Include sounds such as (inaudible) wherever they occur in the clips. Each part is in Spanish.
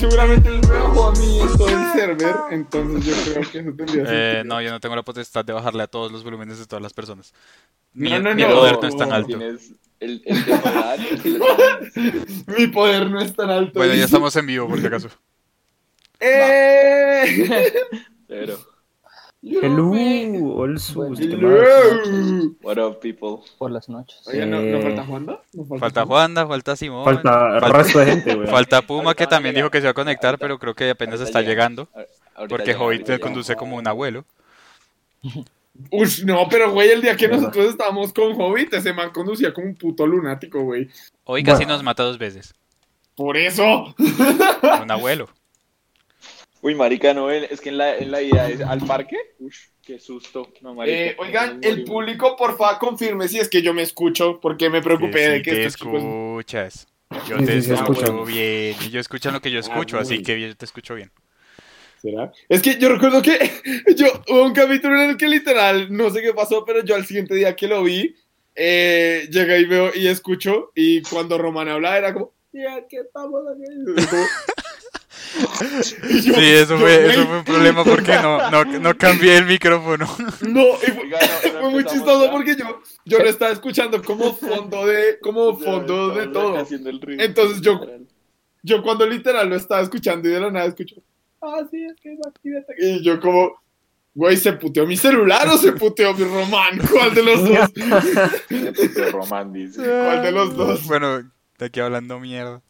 seguramente me bajó a mí esto del server, entonces yo creo que eso tendría Eh, no, yo no tengo la potestad de bajarle a todos los volúmenes de todas las personas. Mi, No, no, mi no. poder no es tan alto. El, el. Mi poder no es tan alto. Bueno, ya estamos en vivo, por si acaso. (laughs) ¡Eh! (laughs) Pero, Hello. ¿qué más? Hello. what up, people? Por las noches. Oye, ¿no, ¿no Eh, falta Juanda? ¿No Falta Juanda, falta Simón. Falta el resto de gente, güey. Falta Puma, que también dijo que se iba a conectar, pero creo que apenas está llega. llegando. Porque Hobbit llega. conduce como un abuelo. (laughs) Ush, no, pero güey, el día que nosotros estábamos con Hobbit, ese man conducía como un puto lunático, güey. Hoy casi Bueno. nos mata dos veces. Por eso. Un abuelo. (laughs) Uy, marica, no, en- es que en la, en la ida es al parque. Uy, qué susto. No, marica. Eh, oigan, Nos el público, porfa, confirme si es que yo me escucho, porque me preocupé Que de que te estos chicos... escuchas. Yo Sí, te sí, escucho bien. Y yo escucho lo que yo escucho, Ah, así muy que yo te escucho bien. ¿Será? Es que yo recuerdo que (laughs) yo hubo un capítulo en el que literal, no sé qué pasó, pero yo al siguiente día que lo vi, eh, llegué y veo y escucho, y cuando Román hablaba era como, ya, ¿qué estamos haciendo? (laughs) Yo- Sí, eso yo, fue, eso fue un problema porque no, no, no cambié el micrófono. (laughs) No, y fue, Oiga, no, no fue muy chistoso ya. porque yo, yo lo estaba escuchando como fondo de, como Ya, fondo de todo. Entonces yo-. Yo cuando literal lo estaba escuchando y de la nada escucho, ah, sí, es que imagínate. Y yo como, güey, ¿se puteó mi celular o se puteó mi román? (laughs) ¿Cuál de los dos? (laughs) Román dice. ¿Cuál de los dos? Bueno, de aquí hablando mierda.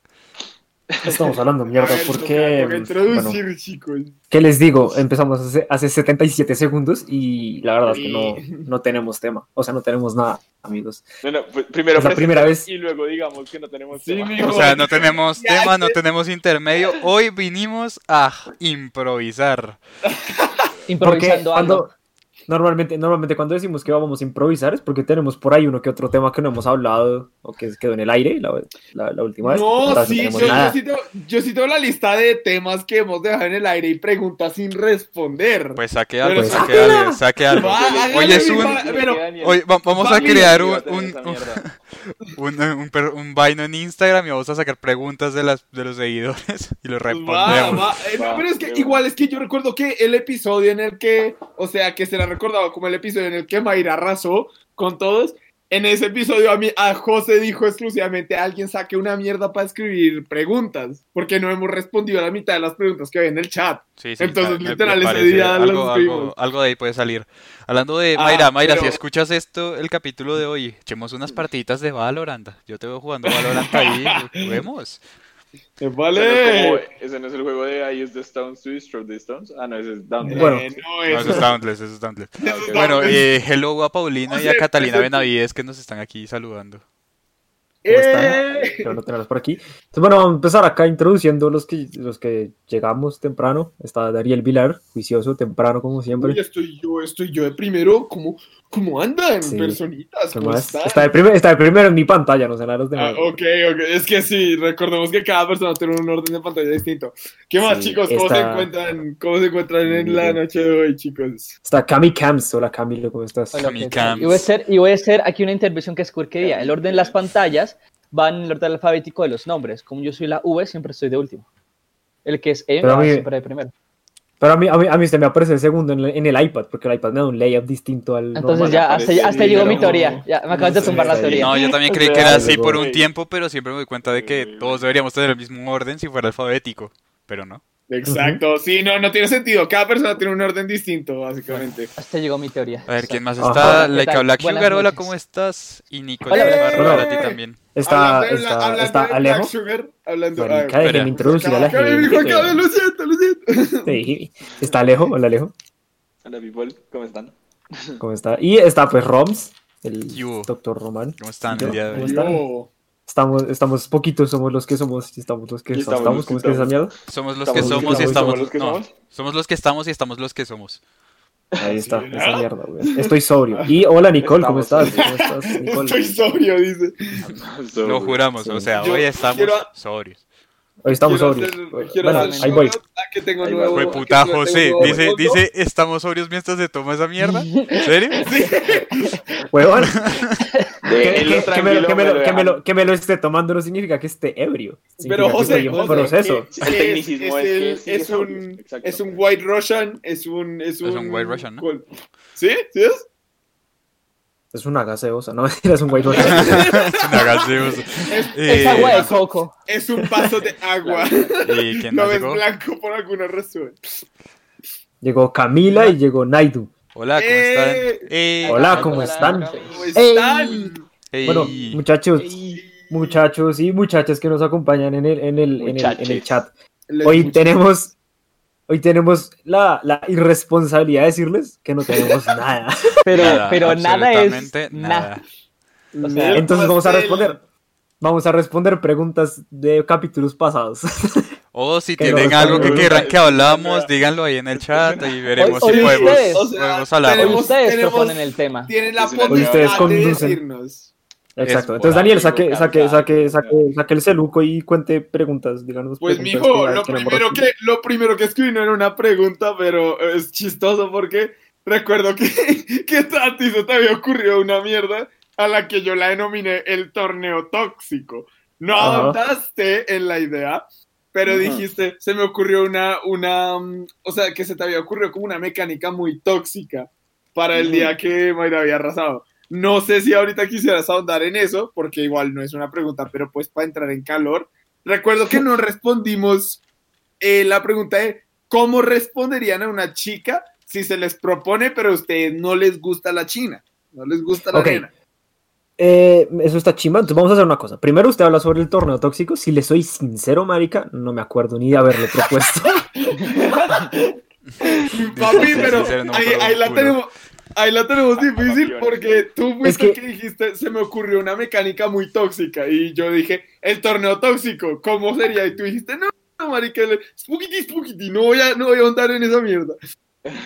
Estamos hablando mierda, ver, porque... toca introducir, chicos. ¿Qué les digo? Empezamos hace, hace 77 segundos y la verdad es que no, no tenemos tema. O sea, no tenemos nada, amigos. Bueno, pues, primero Es la primera vez. Y luego digamos que no tenemos Sí, tema. mijo. O sea, no tenemos Ya, tema, no tenemos intermedio. Hoy vinimos a improvisar. Porque Improvisando cuando... Normalmente, normalmente cuando decimos que vamos a improvisar es porque tenemos por ahí uno que otro tema que no hemos hablado o que quedó en el aire la, la- la última vez. No, sí, yo, yo sí tengo, yo sí tengo la lista de temas que hemos dejado en el aire y preguntas sin responder. Pues saque algo, Pues, saque algo, saque algo. Va, Hoy es un, pero- hoy va- vamos a crear (laughs) un, un, un, un, un vaino en Instagram y vamos a sacar preguntas de, las, de los seguidores (laughs) y los respondemos. va. Eh, no, Va, pero es que igual es que yo recuerdo que el episodio en el que, o sea, que se la recordaba como el episodio en el que Mayra arrasó con todos. En ese episodio a mí, a José dijo exclusivamente, alguien saque una mierda para escribir preguntas, porque no hemos respondido a la mitad de las preguntas que hay en el chat. Sí, sí, Entonces, me literal, ese día algo, algo, algo de ahí puede salir. Hablando de Ah, Mayra, Mayra, pero- si escuchas esto, el capítulo de hoy, echemos unas partiditas de Valorant. Yo te veo jugando Valorant ahí, (laughs) juguemos. Ese no es Vale. como- Ese no es el juego de I use the stones to destroy the stones. Ah, no, ese es Down. Bueno. Eh, no, No, eso- es Dauntless, eso es Dauntless. es Bueno, eh, hello a Paulina y a (laughs) Catalina. Benavides que nos están aquí saludando. ¿Cómo están? Eh, Pero no tenerlos por aquí. Entonces, bueno, vamos a empezar acá introduciendo los que, los que llegamos temprano. Está Dariel Vilar, juicioso, temprano como siempre. Uy, estoy yo, estoy yo de primero. ¿Cómo, cómo andan, Sí. personitas? ¿Qué ¿Cómo más? están? Está de, primer- está de primero en mi pantalla, no sé la de los demás. Ah, ok, ok. Es que sí, recordemos que cada persona tiene un orden de pantalla distinto. ¿Qué más, Sí, chicos? ¿Cómo se esta- encuentran? ¿Cómo se encuentran en la noche de hoy, chicos? Está Cami Camps. Hola Camilo, ¿cómo estás? Hola, Cami. Camps. Y voy a hacer, y voy a hacer aquí una intervención que es porquería. El orden de las pantallas va en el orden alfabético de los nombres. Como yo soy la V, siempre estoy de último. El que es E mí- siempre de primero. Pero a mí, a mí, a mí se me aparece el segundo en el, en el iPad, porque el iPad me da un layout distinto al Entonces normal. ya, hasta, aparece hasta llegó mi teoría. Ya, me acabas de No tumbar la teoría. No, yo también (laughs) creí que era así por un tiempo, pero siempre me doy cuenta de que todos deberíamos tener el mismo orden si fuera alfabético. Pero no. Exacto, sí, no, no tiene sentido. Cada persona tiene un orden distinto, básicamente. Hasta llegó mi teoría. A ver, ¿quién más está? ¿Qué Like tal? Black Buenas Sugar, hola, noches. ¿cómo estás? Y Nicolás Hola, Navarro, hola. hola a ti también. Está, hablando de, está, hablando está de Alejo. Black Sugar, hablando Marica, ay, déjenme introducir a la gente. mijo, acabe, lo siento, lo siento. Sí, Está Alejo, hola Alejo, Hola, people. ¿Cómo están? ¿cómo está? Y está pues Roms, el Yo. doctor Román. ¿Cómo están Yo. el día de ¿Cómo hoy? están? Yo. Estamos, estamos poquitos, somos los que somos, y estamos los que estamos, estamos ¿cómo es que es esa mierda? Somos los Estamos que somos y estamos, estamos... somos los que no, somos. somos los que estamos y estamos los que somos. Ahí está, Sí, esa mierda, güey. Estoy sobrio. Y hola, Nicole, ¿cómo estás? ¿Cómo estás, Nicole? (laughs) Estoy sobrio, dice. Lo juramos, o sea, Yo hoy estamos quiero- sobrios. Hoy estamos Quiero sobrios. hacer- Bueno, hacer ahí voy. shout-out a que tengo Ahí nuevo. Fue que puta tengo José, nuevo dice, dice, estamos sobrios mientras se toma esa mierda. ¿En serio? (laughs) (laughs) Huevón, que, me, lo- esté tomando no significa que esté ebrio. Pero José, José, proceso. ¿qué- El es? tecnicismo es, es el- es un es un White Russian, es un es un, Es un White Russian, ¿no? ¿Sí? ¿Sí es? Es una gaseosa, no (laughs) (laughs) es un white Russian. Una gaseosa. Es, Eh, Es agua de coco. es un vaso de agua. (laughs) ¿Y quién no es llegó? blanco por alguna razón. Llegó Camila y llegó Naidu. Hola, ¿cómo Eh, están? Eh, Hola, ¿cómo están? ¿Cómo están? ey. Bueno, muchachos, muchachos y muchachas que nos acompañan en el, en el, en el, en el chat. Les Hoy escucho. tenemos, hoy tenemos la, la irresponsabilidad de decirles que no tenemos (laughs) nada. Pero, Nada, pero nada es nada. O sea, Mira, Entonces vamos a pastel. responder. Vamos a responder preguntas de capítulos pasados. (laughs) O si Que tienen algo que quieran que hablamos, díganlo ahí en el chat y veremos Hoy- si podemos, ustedes- O sea, podemos hablar. tenemos- ustedes proponen el tema. Tienen la Ustedes potestad de conducen. decirnos. Exacto. Es Entonces Daniel, saque, saque, saque, saque, saque el celuco y cuente preguntas, díganos Pues preguntas mijo, que lo primero que, lo primero que escribí no era una pregunta, pero es chistoso porque recuerdo que, (laughs) que a ti se te había ocurrido una mierda a la que yo la denominé el torneo tóxico. No Ajá. adoptaste en la idea, pero dijiste, se me ocurrió una, una, mm, o sea, que se te había ocurrido como una mecánica muy tóxica para el día que Mayra había arrasado. No sé si ahorita quisieras ahondar en eso, porque igual no es una pregunta, pero pues para entrar en calor. Recuerdo que no respondimos eh, la pregunta de cómo responderían a una chica si se les propone, pero a ustedes no les gusta la china, no les gusta la Ok. nena. Eh, eso está chimba. Entonces vamos a hacer una cosa. Primero usted habla sobre el torneo tóxico. Si le soy sincero, marica, no me acuerdo ni de haberlo propuesto. (laughs) Papi, pero sincero, no me ahí, la tenemos. Ahí la tenemos difícil porque tú fuiste Es que... que- dijiste, se me ocurrió una mecánica muy tóxica y yo dije, el torneo tóxico, ¿cómo sería? Y tú dijiste, no, no, marica, spooky, spooky, no voy a, no voy a ahondar en esa mierda.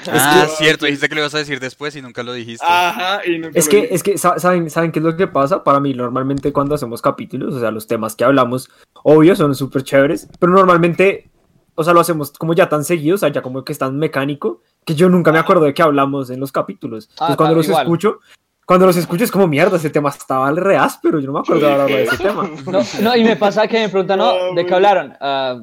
Ah, que- cierto, dijiste que lo ibas a decir después y nunca lo dijiste. Ajá, y nunca Es lo que, dije. es que, sa- ¿saben, ¿saben qué es lo que pasa? Para mí, normalmente cuando hacemos capítulos, o sea, los temas que hablamos, obvio, son súper chéveres, pero normalmente, o sea, lo hacemos como ya tan seguidos, o sea, ya como que es tan mecánico, que yo nunca me acuerdo de qué hablamos en los capítulos. Ah, Entonces, cuando claro, los igual. escucho, cuando los escucho es como mierda, ese tema estaba al reas, pero yo no me acuerdo ahora de ese (laughs) tema. No, no, y me pasa que me preguntan, No. ¿De qué hablaron? Ah,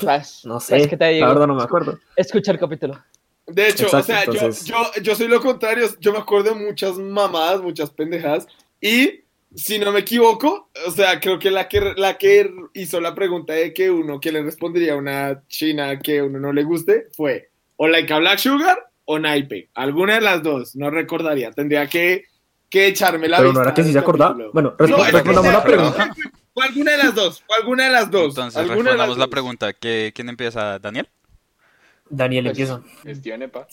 pues, No pues, sé, ¿qué te digo? la verdad no me acuerdo. Escucha el capítulo. De hecho, Exacto, o sea, yo- entonces- yo, yo, soy lo contrario, yo me acuerdo de muchas mamadas, muchas pendejadas, y si no me equivoco, o sea, creo que la que, la que hizo la pregunta de que uno, que le respondería a una china que a uno no le guste, fue o Laika Black Sugar o Naipe, alguna de las dos, no recordaría, tendría que, que echarme la Pero no era que sí se acordaba. Bueno, respondamos la pregunta. Fue alguna de las dos, fue alguna de las dos. Entonces, respondamos la dos. pregunta. ¿Qué- ¿Quién empieza? ¿Daniel? Daniel Pues, empieza. Pa.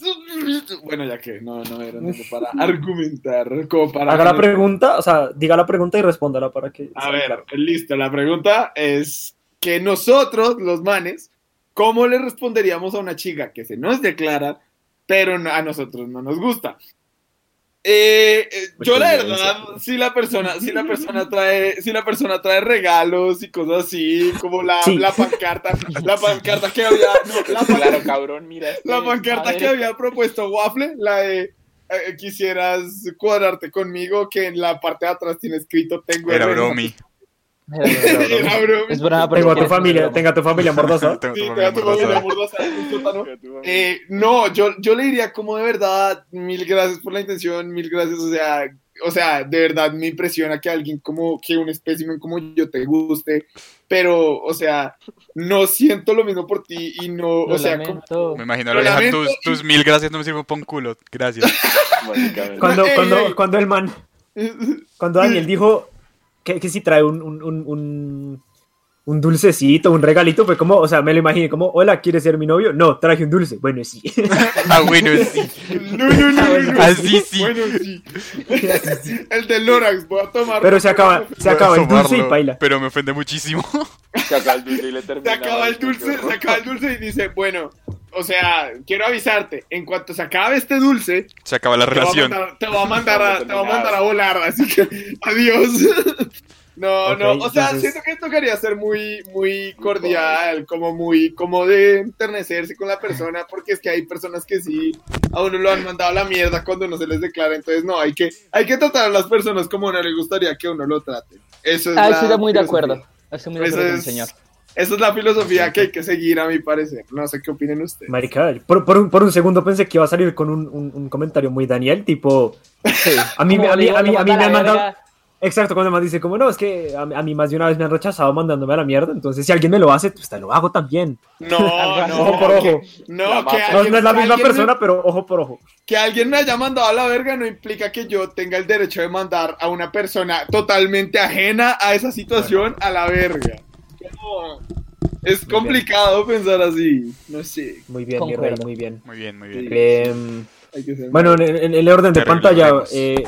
Bueno, ya que no, no era para argumentar, como para... Haga la no- pregunta, o sea, diga la pregunta y respóndala para que. A ver, listo, la pregunta es que nosotros, los manes, ¿cómo le responderíamos a una chica que se nos declara, pero no- a nosotros no nos gusta? Eh, eh, yo la verdad, si la persona, si la persona trae, si la persona trae regalos y cosas así, como la, Sí. la pancarta, la pancarta que había, no, la, Claro, cabrón, mira. la este pancarta madre. que había propuesto Waffle, la de eh, quisieras cuadrarte conmigo, que en la parte de atrás tiene escrito tengo Era hermanos". bromi. Es broma, pero Tengo a ¿quién tu familia, tenga (laughs) a tu familia. Tengo Sí, tu familia. Eh, no, yo, yo le diría como de verdad, mil gracias por la intención, mil gracias, o sea, o sea, de verdad me impresiona que alguien como, que un espécimen como yo te guste, pero, o sea, no siento lo mismo por ti y no, Lo o sea, como-. Me imagino, Lo Aleja, tus, tus mil gracias no me sirven para un culo. Gracias. (laughs) Cuando, Ey, cuando, ey. cuando el man, cuando Daniel dijo que, que si trae un, un, un, un, un dulcecito, un regalito, fue como, o sea, me lo imaginé como, hola, ¿quieres ser mi novio? No, traje un dulce. Bueno, sí. (laughs) Ah, bueno, sí. No, no, no, no, no. Así sí. Bueno, sí. El de Lorax, voy a tomar. Pero se acaba, se acaba el dulce y baila. Pero me ofende muchísimo. Se acaba el dulce y le Se termina. acaba el dulce, se acaba el dulce y dice, bueno, o sea, quiero avisarte, en cuanto se acabe este dulce, Se acaba la te voy a relación. mandar, te voy a mandar a, (laughs) te voy a mandar a volar, así que (laughs) adiós. (laughs) No, no, o sea, entonces- siento que esto quería ser muy, muy cordial, como muy, como de enternecerse con la persona, porque es que hay personas que sí, a uno lo han mandado a la mierda cuando no se les declara, entonces no, hay que, hay que tratar a las personas como a uno le gustaría que uno lo trate. Eso es Ah, la estoy muy de acuerdo. Estoy muy de Eso acuerdo con el señor. Esa es la filosofía que hay que seguir, a mi parecer. No sé qué opinen ustedes. Marica, por, por un, por un segundo pensé que iba a salir con un, un- un comentario muy Daniel, tipo, Sí. a mí, a mí, digo, a mí, a mí me manda han mandado, verga. exacto, cuando me dice como, no, es que a, a mí más de una vez me han rechazado mandándome a la mierda, entonces si alguien me lo hace, pues te lo hago también. No, (laughs) no, Ojo por que- ojo. no, que mafia. No, alguien- no es la misma alguien me- persona, pero ojo por ojo. Que alguien me haya mandado a la verga no implica que yo tenga el derecho de mandar a una persona totalmente ajena a esa situación a la verga. Es bien. complicado pensar así. No sé. Muy bien, mi rey, muy bien. Muy bien, muy bien. Em, Hay bueno, en, en el orden de Terrible, pantalla eh,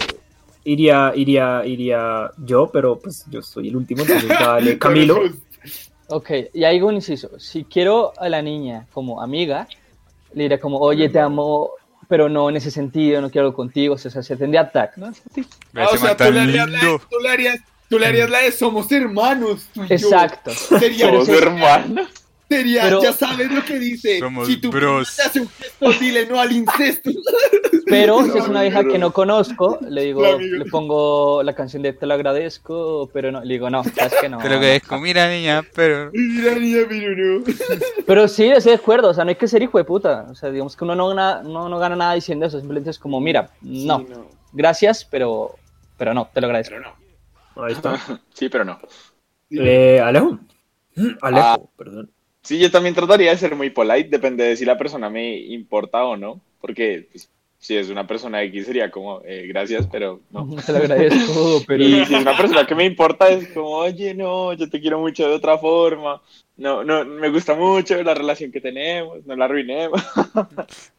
iría, iría, iría yo, pero pues yo soy el último, entonces (laughs) dale, Camilo. Ok, y ahí hago un inciso. Si quiero a la niña como amiga, le diré como, oye, te amo, pero no en ese sentido, no quiero algo contigo, o sea, se tendría tacto, ¿no? Ah, o sea, tú le, harías tú, le harías, tú le harías la de somos hermanos. tú y yo. Exacto. Sería, Pero Somos hermanos. sería pero- ya sabes lo que dice. Somos si tu bros. hace un gesto, dile no al incesto. (laughs) Pero si es una vieja que no conozco, le digo, le pongo la canción de Te lo agradezco, pero no, le digo, no, sabes que no. Te lo agradezco, mira niña, pero... Mira, niña, pero no. (laughs) Pero sí, estoy de acuerdo, o sea, no hay que ser hijo de puta. O sea, digamos que uno no gana, no, no gana nada diciendo eso, simplemente es como, mira, no, Sí, no. gracias, pero, pero no, te lo agradezco. Pero no. Ahí está. (laughs) Sí, pero no. Eh, Alejo. (clears throat) Alejo, Ah. perdón. Sí, yo también trataría de ser muy polite, depende de si la persona me importa o no, porque pues, si es una persona X sería como, eh, gracias, pero no. (laughs) Te lo agradezco, pero... (laughs) Y si es una persona que me importa, es como, oye, no, yo te quiero mucho de otra forma, no, no, me gusta mucho la relación que tenemos, no la arruinemos.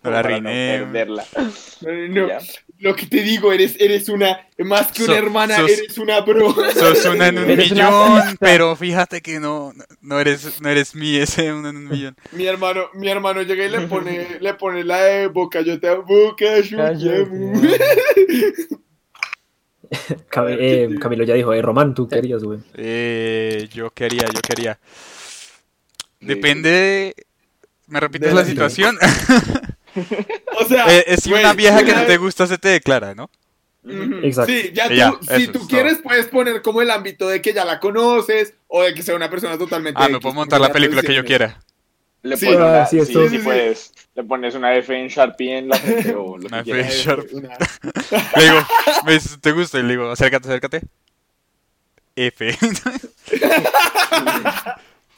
No la arruinemos. perderla. No, lo que te digo, eres, eres una, más que una So- hermana, sos- eres una bro. Sos una en un una millón, pero fíjate que no, no eres, no eres mi ese uno en un millón. Mi hermano, mi hermano llega y le pone, le pone la de boca, yo te amo, boca, yo te amo. Cam- eh, Camilo ya dijo, eh, Román, tú querías, güey. Eh, yo quería, yo quería. Depende de... ¿Me repites De la la situación? (laughs) O sea, Eh, es si una vieja que no te gusta se te declara, ¿no? Exacto. Sí, ya tú, si tú es quieres, puedes poner como el ámbito de que ya la conoces o de que sea una persona totalmente. Ah, me puedo montar la película que yo quiera. Le Sí, pones ah, una- sí, sí, sí Sí, puedes. Le pones una F en Sharpie en la frente o lo Una que. F. Sharp. Una- (laughs) Le digo, ¿ves? ¿te gusta? Y le digo, acércate, acércate. F. (laughs)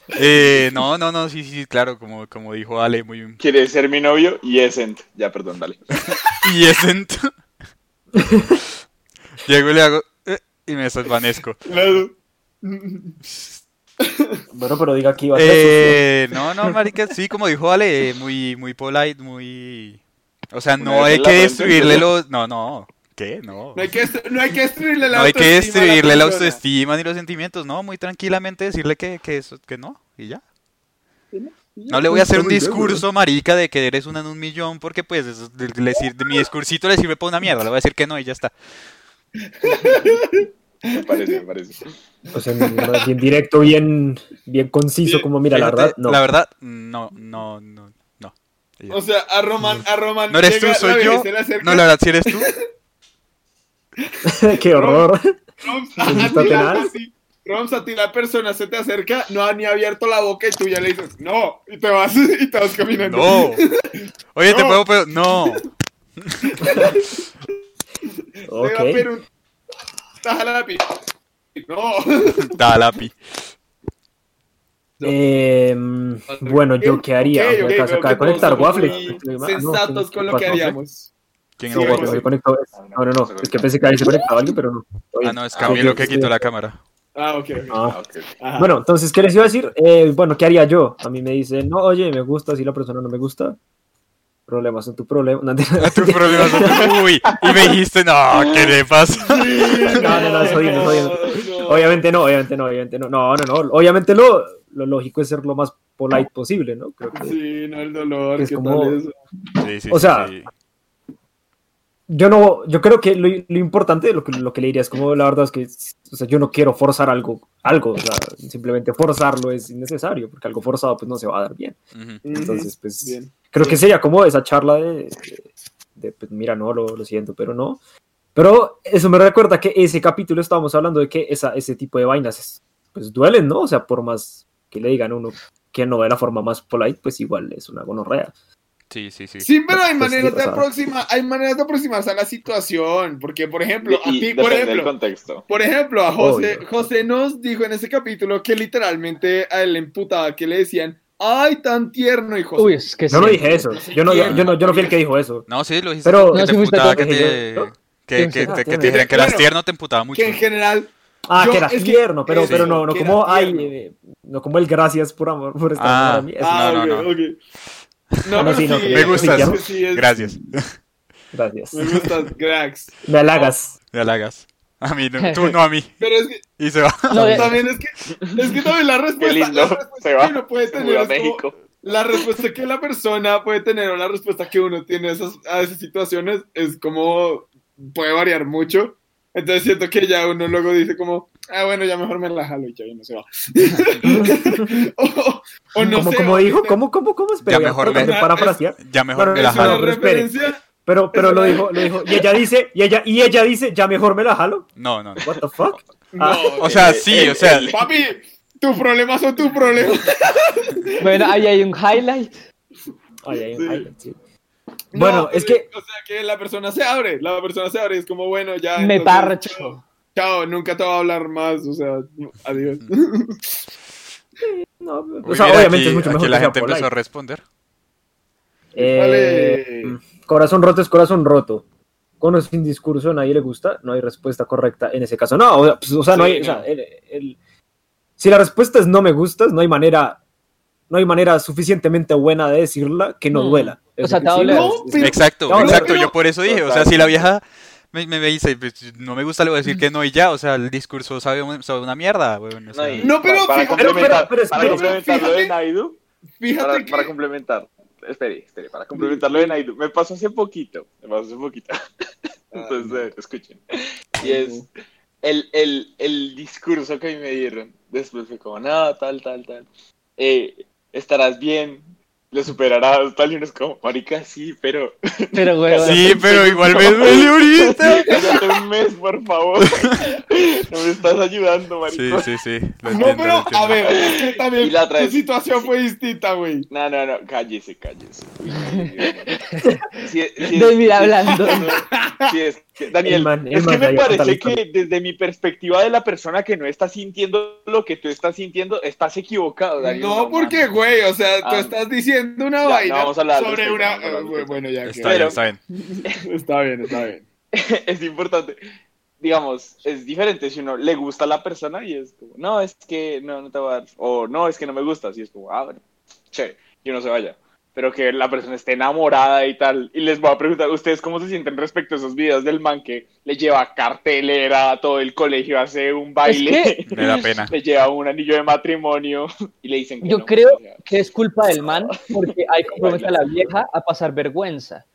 eh, no, no, no, sí, sí, claro, como, como dijo Ale, muy... ¿Quieres ser mi novio? Y Escent. Ya, perdón, dale. (laughs) Y Essent. (laughs) Llego y le hago... eh, y me desvanezco. Claro. Bueno, pero diga que iba a ser Eh, no, no, marica, sí, como dijo Ale, muy, muy polite, muy... O sea, no hay que destruirle los... No, no, ¿qué? No. No hay que, no hay que destruirle la No hay que destruirle la autoestima ni los sentimientos, no, muy tranquilamente decirle que, que, eso, que no, y ya. No le voy a hacer un discurso, marica, de que eres una en un millón, porque pues eso, de- de- le sir- de mi discursito le sirve para una mierda, le voy a decir que no y ya está. Me parece, me parece. O sea, bien directo, bien, bien conciso, como mira, la verdad, no. La verdad, no, no, no, no. O sea, a Roman, a Roman. No eres tú, soy yo. No, la verdad, si eres tú. (laughs) (laughs) Qué horror. Roms, (laughs) (laughs) ¿Te a ti la- persona se te acerca, no ha ni abierto la boca y tú ya le dices, no, y te vas, y te vas caminando. No. Oye, te puedo, pero no. Te Ok. va a pedir un... Tájala la pi- No. Lápiz. Em, bueno, ¿yo qué haría? Ok, O sea, ok, acá se veo acaba de que todos conectar somos Waffle. muy Ah, no, Sensatos ¿qué- con lo que haríamos. ¿Quién Sí, es se conectó. No, no, no. Es que pensé que ahí se conectaba alguien, pero no. Ah, no, es Camilo ok, que sí. quitó la cámara. Ah, ok, ok. Ah. Ah, ok. Ajá. Bueno, entonces, ¿qué les iba a decir? Eh, bueno, ¿qué haría yo? A mí me dicen, no, oye, me gusta, si la persona no me gusta, problemas son (laughs) tu problema. No, tu problema son tu- Uy, y me dijiste, no, ¿qué le pasa? (laughs) no, no, no, es jodiendo, es no. Obviamente no, obviamente no, obviamente no. No, no, no. Obviamente lo, lo lógico es ser lo más polite posible, ¿no? Creo que Sí, no el dolor, Es ¿qué como- tal eso? Sí, sí, O sea, sí. Yo no, yo creo que lo, lo importante, lo que, lo que le diría es como la verdad es que, o sea, yo no quiero forzar algo, algo, o sea, simplemente forzarlo es innecesario, porque algo forzado pues no se va a dar bien. Ujú. Entonces, pues, Bien. creo que sería como esa charla de, de, de, pues, mira, no, lo, lo siento, pero no. Pero eso me recuerda que ese capítulo estábamos hablando de que esa, ese tipo de vainas, es- pues duelen, ¿no? O sea, por más que le digan a uno que no de la forma más polite, pues igual es una gonorrea. Sí, sí, sí. Sí, pero hay Pues maneras de aproximar, hay maneras de aproximarse a la situación, porque por ejemplo, a ti, por depende del ejemplo, contexto. por ejemplo, a José, Obvio. José nos dijo en ese capítulo que literalmente a él le emputaba que le decían, ay, tan tierno, y José. Uy, es que Yo no sí. dije eso, yo no, yo, yo no, yo no fui el que dijo eso. No, sí, lo dijiste. Pero- que No, te sí emputaba que te, ¿no? que, te- que te dijeran que eras bueno, tierno te emputaba mucho. que en general, Ah, Yo- que era tierno, pero, pero no, no como, ay, eh, no como el gracias por amor, por estar Ah. ah, no, ok, no. ok. No, No, sí, no, Me gustas. sí es- Gracias. Gracias. Me gustas, cracks. Me halagas. Me halagas. A mí, no, tú (laughs) no a mí. Pero es que Y se va. No, también es que, es que también la respuesta, Qué lindo. la respuesta Se va. que uno puede tener a como- México. la respuesta que la persona puede tener o la respuesta que uno tiene a esas, a esas situaciones es como puede variar mucho. Entonces siento que ya uno luego dice como, ah, bueno, ya mejor me la jalo y ya no se va. (laughs) o, o no ¿Cómo, sé. cómo o dijo? ¿Cómo, cómo, cómo? Espera, Ya mejor me- parafrasear. Ya mejor me la jalo. referencia. Pero, pero lo dijo, lo dijo. Y ella dice, y ella, y ella dice, ya mejor me la jalo. No, no, no. What the fuck? No, Ah. O sea, Eh, sí, el- o sea. el- papi, tus problemas son tus problemas. Bueno, ahí hay un highlight. Ay, ay, Sí. ay, sí. No, Bueno, es que O sea, que la persona se abre, la persona se abre, es como, bueno, ya. Me entonces, parcho. Chao, nunca te voy a hablar más, o sea, adiós. (laughs) no, o sea, obviamente aquí, es mucho aquí mejor la que sea gente empezó a responder. Eh, mm, corazón roto es corazón roto. Con o sin discurso a nadie le gusta, no hay respuesta correcta en ese caso. No, o sea, pues, o sea, no hay, o no. sea, el- el- si la respuesta es no me gustas, no hay manera, no hay manera suficientemente buena de decirla que no Mm. duela. O sea, te sí, No, pero- Exacto, exacto. pero- Yo por eso dije, o sea, si la vieja me, me, me dice, pues, no me gusta, le voy a decir que no y ya. O sea, el discurso sabe, un- sabe una mierda, weón. O sea, No, y No, pero para, fíjate- para complementar, pero- pero para espera, complementar lo de fíjate- Naidu, Fíjate para, que. para complementar, espere, espere, para complementar lo de Naidu, me pasó hace poquito, me pasó hace poquito. (laughs) Entonces, eh, escuchen. Y es el, el, el discurso que a mí me dieron. Después fue como, no, tal, tal, tal. Eh, estarás bien, tal. Y uno es como, marica, sí, pero. Pero, güey, sí, pero igual me duele ahorita. Cállate un mes, por favor. No me estás ayudando, Sí, marico. sí, sí. lo No, entiendo, pero entiendo. a ver, es que también Y la tu situación fue distinta, güey. No, no, no, cállese, cállese. Uy, sí, sí, sí, De sí, mí sí, hablando. sí, es (laughs) Daniel, man- es que me parece que desde mi perspectiva de la persona que no está sintiendo lo que tú estás sintiendo, estás equivocado, Daniel. No, porque, güey, o sea, tú Ah. estás diciendo una Ya, vaina no vamos a hablar al sobre respecto, una. al eh, bueno, ya. Está que- bien, está bien. (laughs) (laughs) Está bien, está bien. es importante. Digamos, es diferente si uno le gusta a la persona y es como, no, es que no, no te va a dar, o no, es que no me gusta, y es como, ah, bueno, chévere, y uno se vaya. Pero que la persona esté enamorada y tal. Y les voy a preguntar, ¿ustedes cómo se sienten respecto a esos videos del man que le lleva cartelera a todo el colegio, hace un baile, (laughs) Me da pena. le lleva un anillo de matrimonio (laughs) y le dicen que Yo no? creo O sea, que es culpa del man (laughs) porque hay que comprometer a la vieja a pasar vergüenza.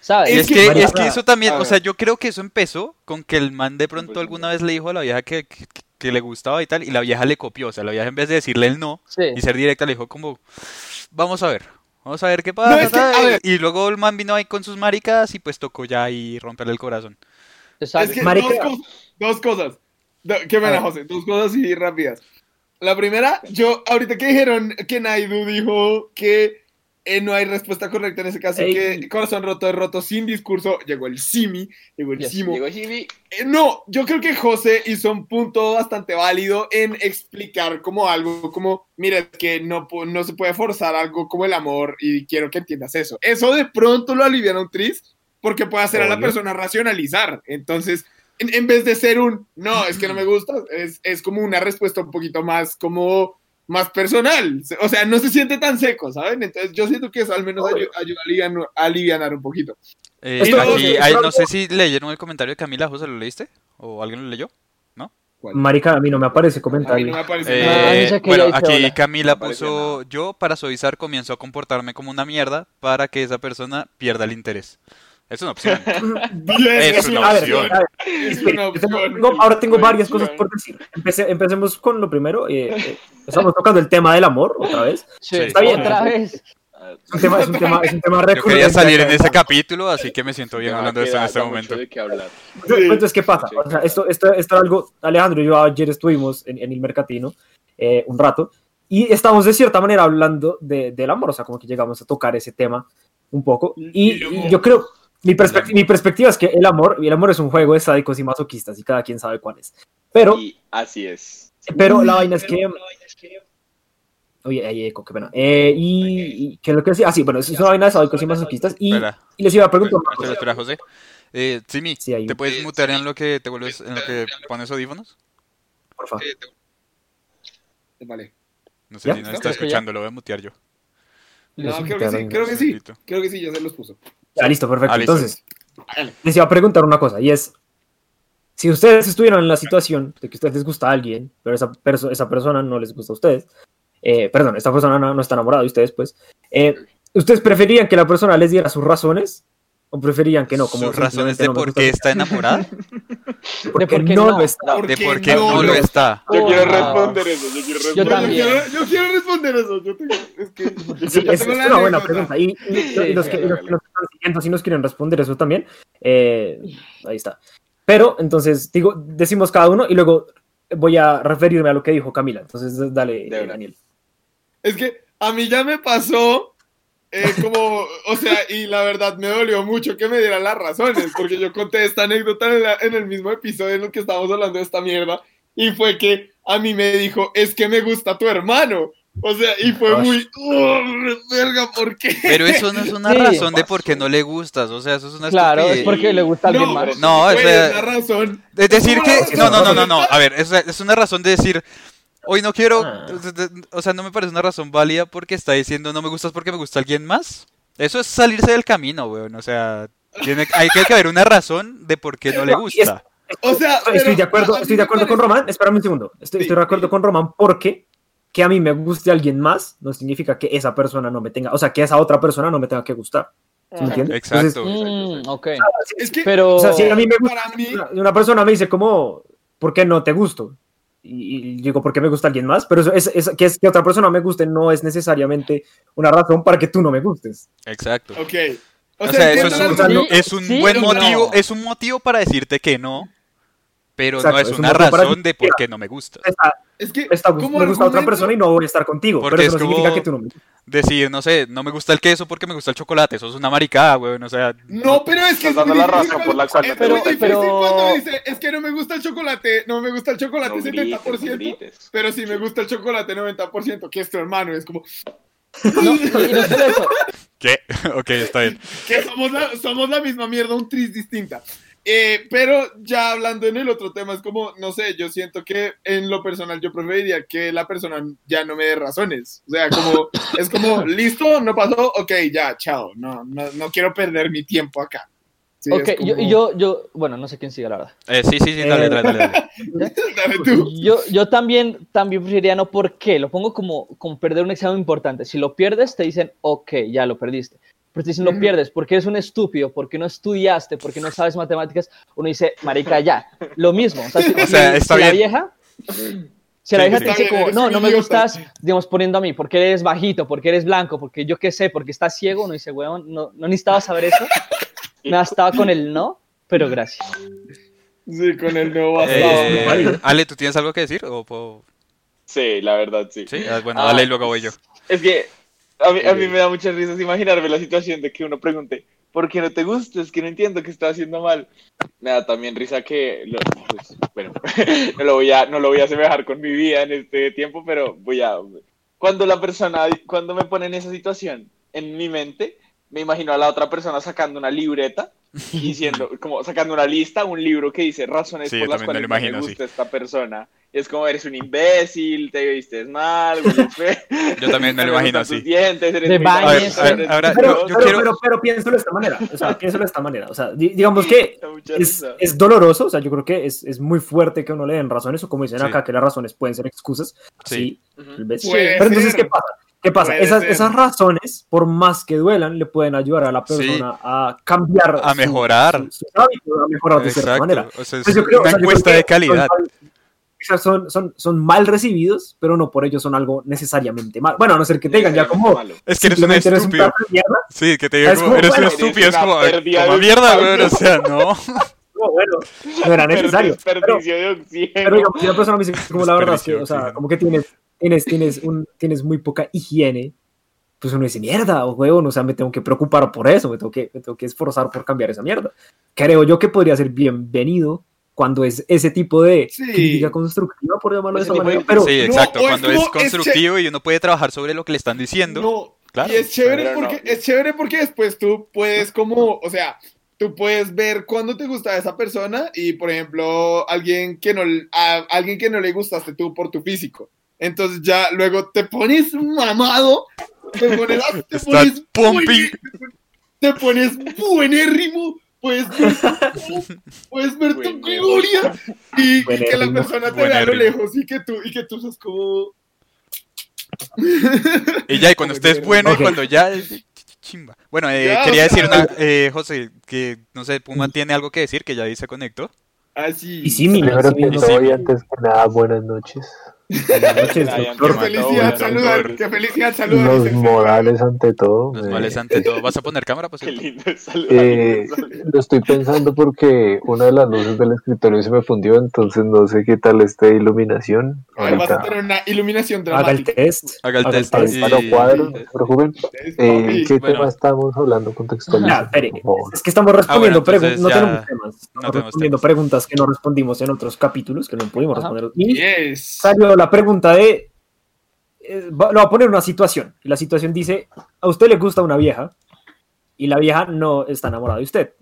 ¿Sabes? Y Es es que- es que eso también, a o sea, yo creo que eso empezó con que el man de pronto Pues, alguna vez le dijo a la vieja que, que, que le gustaba y tal, y la vieja le copió, o sea, la vieja en vez de decirle el no Sí. y ser directa, le dijo como, vamos a ver, vamos a ver qué pasa, No, es que, a tal", ver. y luego el man vino ahí con sus maricas y pues tocó ya ahí romperle el corazón. Es que dos cosas. Dos cosas. Do- Qué pena. José. Dos cosas así rápidas. La primera, yo, ahorita que dijeron que Naidu dijo que eh, no hay respuesta correcta en ese caso, Ey. que corazón roto es roto sin discurso, llegó el Simi, llegó el Yes, Simo. llegó Jimmy, Eh, no, yo creo que José hizo un punto bastante válido en explicar como algo, como, mira, es que no, no se puede forzar algo como el amor y quiero que entiendas eso. Eso de pronto lo aliviana un tris porque puede hacer a la persona racionalizar. Entonces, en, en vez de ser un, no, es que no me (clears throat) gusta, es, es como una respuesta un poquito más como más personal, o sea, no se siente tan seco, ¿saben? Entonces yo siento que eso al menos ayu- ayuda a alivianar, a alivianar un poquito. Eh, Esto- aquí esto hay- algo- no sé si leyeron el comentario de Camila, José, ¿lo leíste? ¿O alguien lo leyó? ¿Cuál? Marica, a mí no me aparece A mí comentario. no me aparece Eh, nada. Ah, bueno, aquí hola. Camila No puso, yo para suavizar comienzo a comportarme como una mierda para que esa persona pierda el interés. Es una opción. (laughs) Bien, Es una A ver, opción. a ver, Es una opción. tengo- ahora tengo varias cosas por decir. Empece- empecemos con lo primero. eh, eh, estamos tocando el tema del amor otra vez. Sí, Está bien. otra vez. Es un tema, es un tema, es un tema Yo recurrente. quería salir en ese capítulo, así que me siento bien Ya, hablando de esto en este momento. de qué hablar. Entonces, ¿qué pasa? O sea, esto, esto, esto era algo, Alejandro y yo ayer estuvimos en, en el Mercatino eh, un rato y estamos de cierta manera hablando de, del amor, o sea, como que llegamos a tocar ese tema un poco. Y, y yo creo, mi, perspec- mi perspectiva es que el amor, y el amor es un juego de sádicos y masoquistas y cada quien sabe cuál es. Pero, Y así es. pero la vaina es que... Oye, hay eco, qué pena. Eh, y, y que lo que decía, ah, sí, bueno, es una vaina de sádicos y masoquistas y, y les iba a preguntar espera, José. Eh, Simi, Sí, ahí. ¿te puedes mutear en lo que te vuelves, en lo que pones audífonos? por favor. Vale. No sé ¿Ya? si no ¿Está? escuchando, lo voy a mutear yo. No, creo que sí, creo que sí. Creo que sí, ya se los puso. Ya, listo, perfecto. Ah, listo. Entonces, les iba a preguntar una cosa, y es, si ustedes estuvieran en la situación de que a ustedes les gusta a alguien, pero esa, perso- esa persona no les gusta a ustedes, eh, perdón, esta persona no, no está enamorada de ustedes, pues, eh, ¿ustedes preferían que la persona les diera sus razones? ¿O preferían que no? Como ¿Sus razones de no por qué está enamorada? (laughs) Porque de por qué no, no. lo está. ¿De por qué no no lo está? Yo quiero responder eso. Yo quiero responder Yo también. quiero, yo quiero responder eso. Yo tengo, es que, Sí, yo es, tengo es la una buena pregunta. Y, y- Sí, y los, que, los que nos están siguiendo, si nos quieren responder eso también, eh, ahí está. Pero, entonces, digo, decimos cada uno y luego voy a referirme a lo que dijo Camila. Entonces, dale, De. Daniel. Es que a mí ya me pasó eh, como, o sea, y la verdad me dolió mucho que me dieran las razones, porque yo conté esta anécdota en, la- en el mismo episodio en el que estábamos hablando de esta mierda, y fue que a mí me dijo, es que me gusta tu hermano. O sea, y fue Ay. muy, "Oh, verga, ¿por qué? Pero eso no es una Sí. razón de por qué no le gustas, o sea, eso es una Claro, es estupidez. porque le gusta a alguien No, más. No, o sea, es la razón. Es decir ¿Cómo que... es No, no, no, no, no. A ver, es, es una razón de decir... Hoy no quiero... Ah. O sea, no me parece una razón válida porque está diciendo no me gustas porque me gusta alguien más. Eso es salirse del camino, weón. O sea, tiene, hay que haber una razón de por qué no le es- gusta. O sea, Estoy pero de acuerdo, estoy de acuerdo con Román. Espérame un segundo. Estoy, Sí, estoy de acuerdo sí. con Román porque que a mí me guste alguien más no significa que esa persona no me tenga, o sea, que esa otra persona no me tenga que gustar. ¿Sí me entiendes? Exacto. Mm, ok. Es que, Pero... O sea, si a mí me gusta, mí, una, una persona me dice como, ¿por qué no te gusto? Y, y digo, ¿por qué me gusta alguien más? Pero eso es, es- que, es, que otra persona me guste no es necesariamente una razón para que tú no me gustes. Exacto. ok. O sea, eso es un, razón. Sí, es un sí buen motivo, no. es un motivo para decirte que no, pero Exacto, no es es un una para razón de por qué no me gustas. Esta, Es que, esta me gusta a otra persona y no voy a estar contigo. Porque pero eso es no como- significa que tú no me Decir, no sé, no me gusta el queso porque me gusta el chocolate, eso es una maricada, weón, o sea... No, pero es que Estás es dando la razón por la cual es no te muy Pero- cuando dice, es que no me gusta el chocolate, no me gusta el chocolate No grites, 70%, no grites. pero sí me gusta el chocolate 90%, que es tu hermano, es como, No, no. (laughs) ¿Qué? (laughs) ok, está bien. que somos la, somos la misma mierda, un tris distinta. Eh, pero ya hablando en el otro tema, es como, no sé, yo siento que en lo personal yo preferiría que la persona ya no me dé razones. O sea, como, (laughs) es como, listo, no pasó, ok, ya, chao, no, no, no quiero perder mi tiempo acá. Sí, Ok, es yo, como- yo, yo, bueno, no sé quién sigue la verdad. Eh, sí, sí, sí, dale, dale, dale. dale. (laughs) Dale tú. Yo, yo también, también preferiría no por qué, lo pongo como, como perder un examen importante. Si lo pierdes, te dicen, ok, ya lo perdiste. Pero te dicen, lo pierdes porque eres un estúpido, porque no estudiaste, porque no sabes matemáticas. Uno dice, marica, ya. Lo mismo. O sea, si, (laughs) O sea, si- está si la bien. vieja... Si la vieja sí. te dice bien, como, no, no me gustas, digamos, poniendo a mí, porque eres bajito, porque eres blanco, porque yo qué sé, porque estás ciego, uno dice, weón, no, no necesitaba saber eso. Me bastaba con el no, pero gracias. Sí, con el nuevo bastado. Eh, Ale, ¿tú tienes algo que decir? ¿O puedo- Sí, la verdad, sí. Sí, Ah, bueno, Ah. dale y luego voy yo. Es que a mí, a mí me da muchas risas imaginarme la situación de que uno pregunte, ¿por qué no te gusta? Es que no entiendo que está haciendo mal. Me da también risa que, lo- pues, bueno, (laughs) no lo, voy a, no lo voy a asemejar con mi vida en este tiempo, pero voy a... Cuando la persona, cuando me pone en esa situación, en mi mente, me imagino a la otra persona sacando una libreta (laughs) diciendo, como sacando una lista, un libro que dice razones Sí, por las me cuales lo no me gusta esta persona. Y es como, eres un imbécil, te vistes mal, (laughs) Yo también me lo (laughs) no imagino así. dientes, eres a ver, ahora, Pero, yo- yo pero, quiero- pero, pero piénsalo de esta manera. O sea, piénsalo de esta manera. O sea, di- digamos que es, es doloroso. O sea, yo creo que es, es muy fuerte que uno le den razones, o como dicen Sí. acá, que las razones pueden ser excusas. Sí. Sí. Vez. Puede Pero entonces. ¿qué pasa? ¿Qué pasa? Esas, esas razones, por más que duelan, le pueden ayudar a la Sí. persona a cambiar. A su- mejorar. su- sus hábitos, a mejorar de cierta manera. Exacto. O sea, es Entonces, yo creo- o una sea, yo creo encuesta que de calidad. Son, son- son, mal recibidos, pero no por ello son algo necesariamente mal. Bueno, a no ser que te digan ya como. Malo. Es que eres un simplemente eres un estúpido. Sí, que te diga Es como, como, eres un bueno, estúpido. Es como, como mierda, weón. O sea, no. (laughs) No, bueno, no era necesario. Pero, Desperdicio de oxígeno. pero digamos, si una persona me dice, como la verdad es que, o sea, como que tienes, tienes, tienes, un, tienes muy poca higiene, pues uno dice, mierda, huevón, o sea, me tengo que preocupar por eso, me tengo que, me tengo que esforzar por cambiar esa mierda. Creo yo que podría ser bienvenido cuando es ese tipo de Sí. crítica constructiva, por llamarlo de Ese esa tipo de- manera. Pero, Sí, no, exacto. o es Cuando es es constructivo y uno puede trabajar sobre lo que le están diciendo. No, Claro. y es chévere no. porque es chévere porque después tú puedes como, o sea, tú puedes ver cuándo te gusta esa persona y por ejemplo, alguien que no a alguien que no le gustaste tú por tu físico. Entonces ya luego te pones mamado, te pones, te pumping. buen- te pones buenérrimo, puedes ver tu, puedes ver tu gloria y, y que la persona te vea a lo lejos y que tú y que tú sos como (laughs) Y ya, y cuando estés bueno, y cuando ya. Chimba. Bueno, eh, Ya, quería decir una. Eh, José, que no sé, Puma tiene algo que decir, que ya ahí se conectó. así. y sí, mi Primero sí, que todo sí. y antes que nada, buenas noches. Buenas noches, doctor. Qué felicidad Doctor. saludar, qué felicidad saludar. Los modales ante todo. Los eh, males ante todo. ¿Vas a poner cámara? Pues, Qué lindo eh, lo estoy pensando porque una de las luces del escritorio se me fundió, entonces no sé qué tal esté de iluminación. señor. Vas a tener una iluminación Haga el dramática. test. Haga el test. para cuadros, no se preocupen. Eh. ¿Qué bueno. tema estamos hablando contextualmente? Ya, espere, es que estamos respondiendo Ah, bueno, preguntas, no tenemos temas, no estamos tenemos respondiendo temas. preguntas que no respondimos en otros capítulos, que no pudimos Ajá. responder. Y Yes. salió la pregunta de, eh, va- lo va a poner una situación, y la situación dice, a usted le gusta una vieja, y la vieja no está enamorada de usted.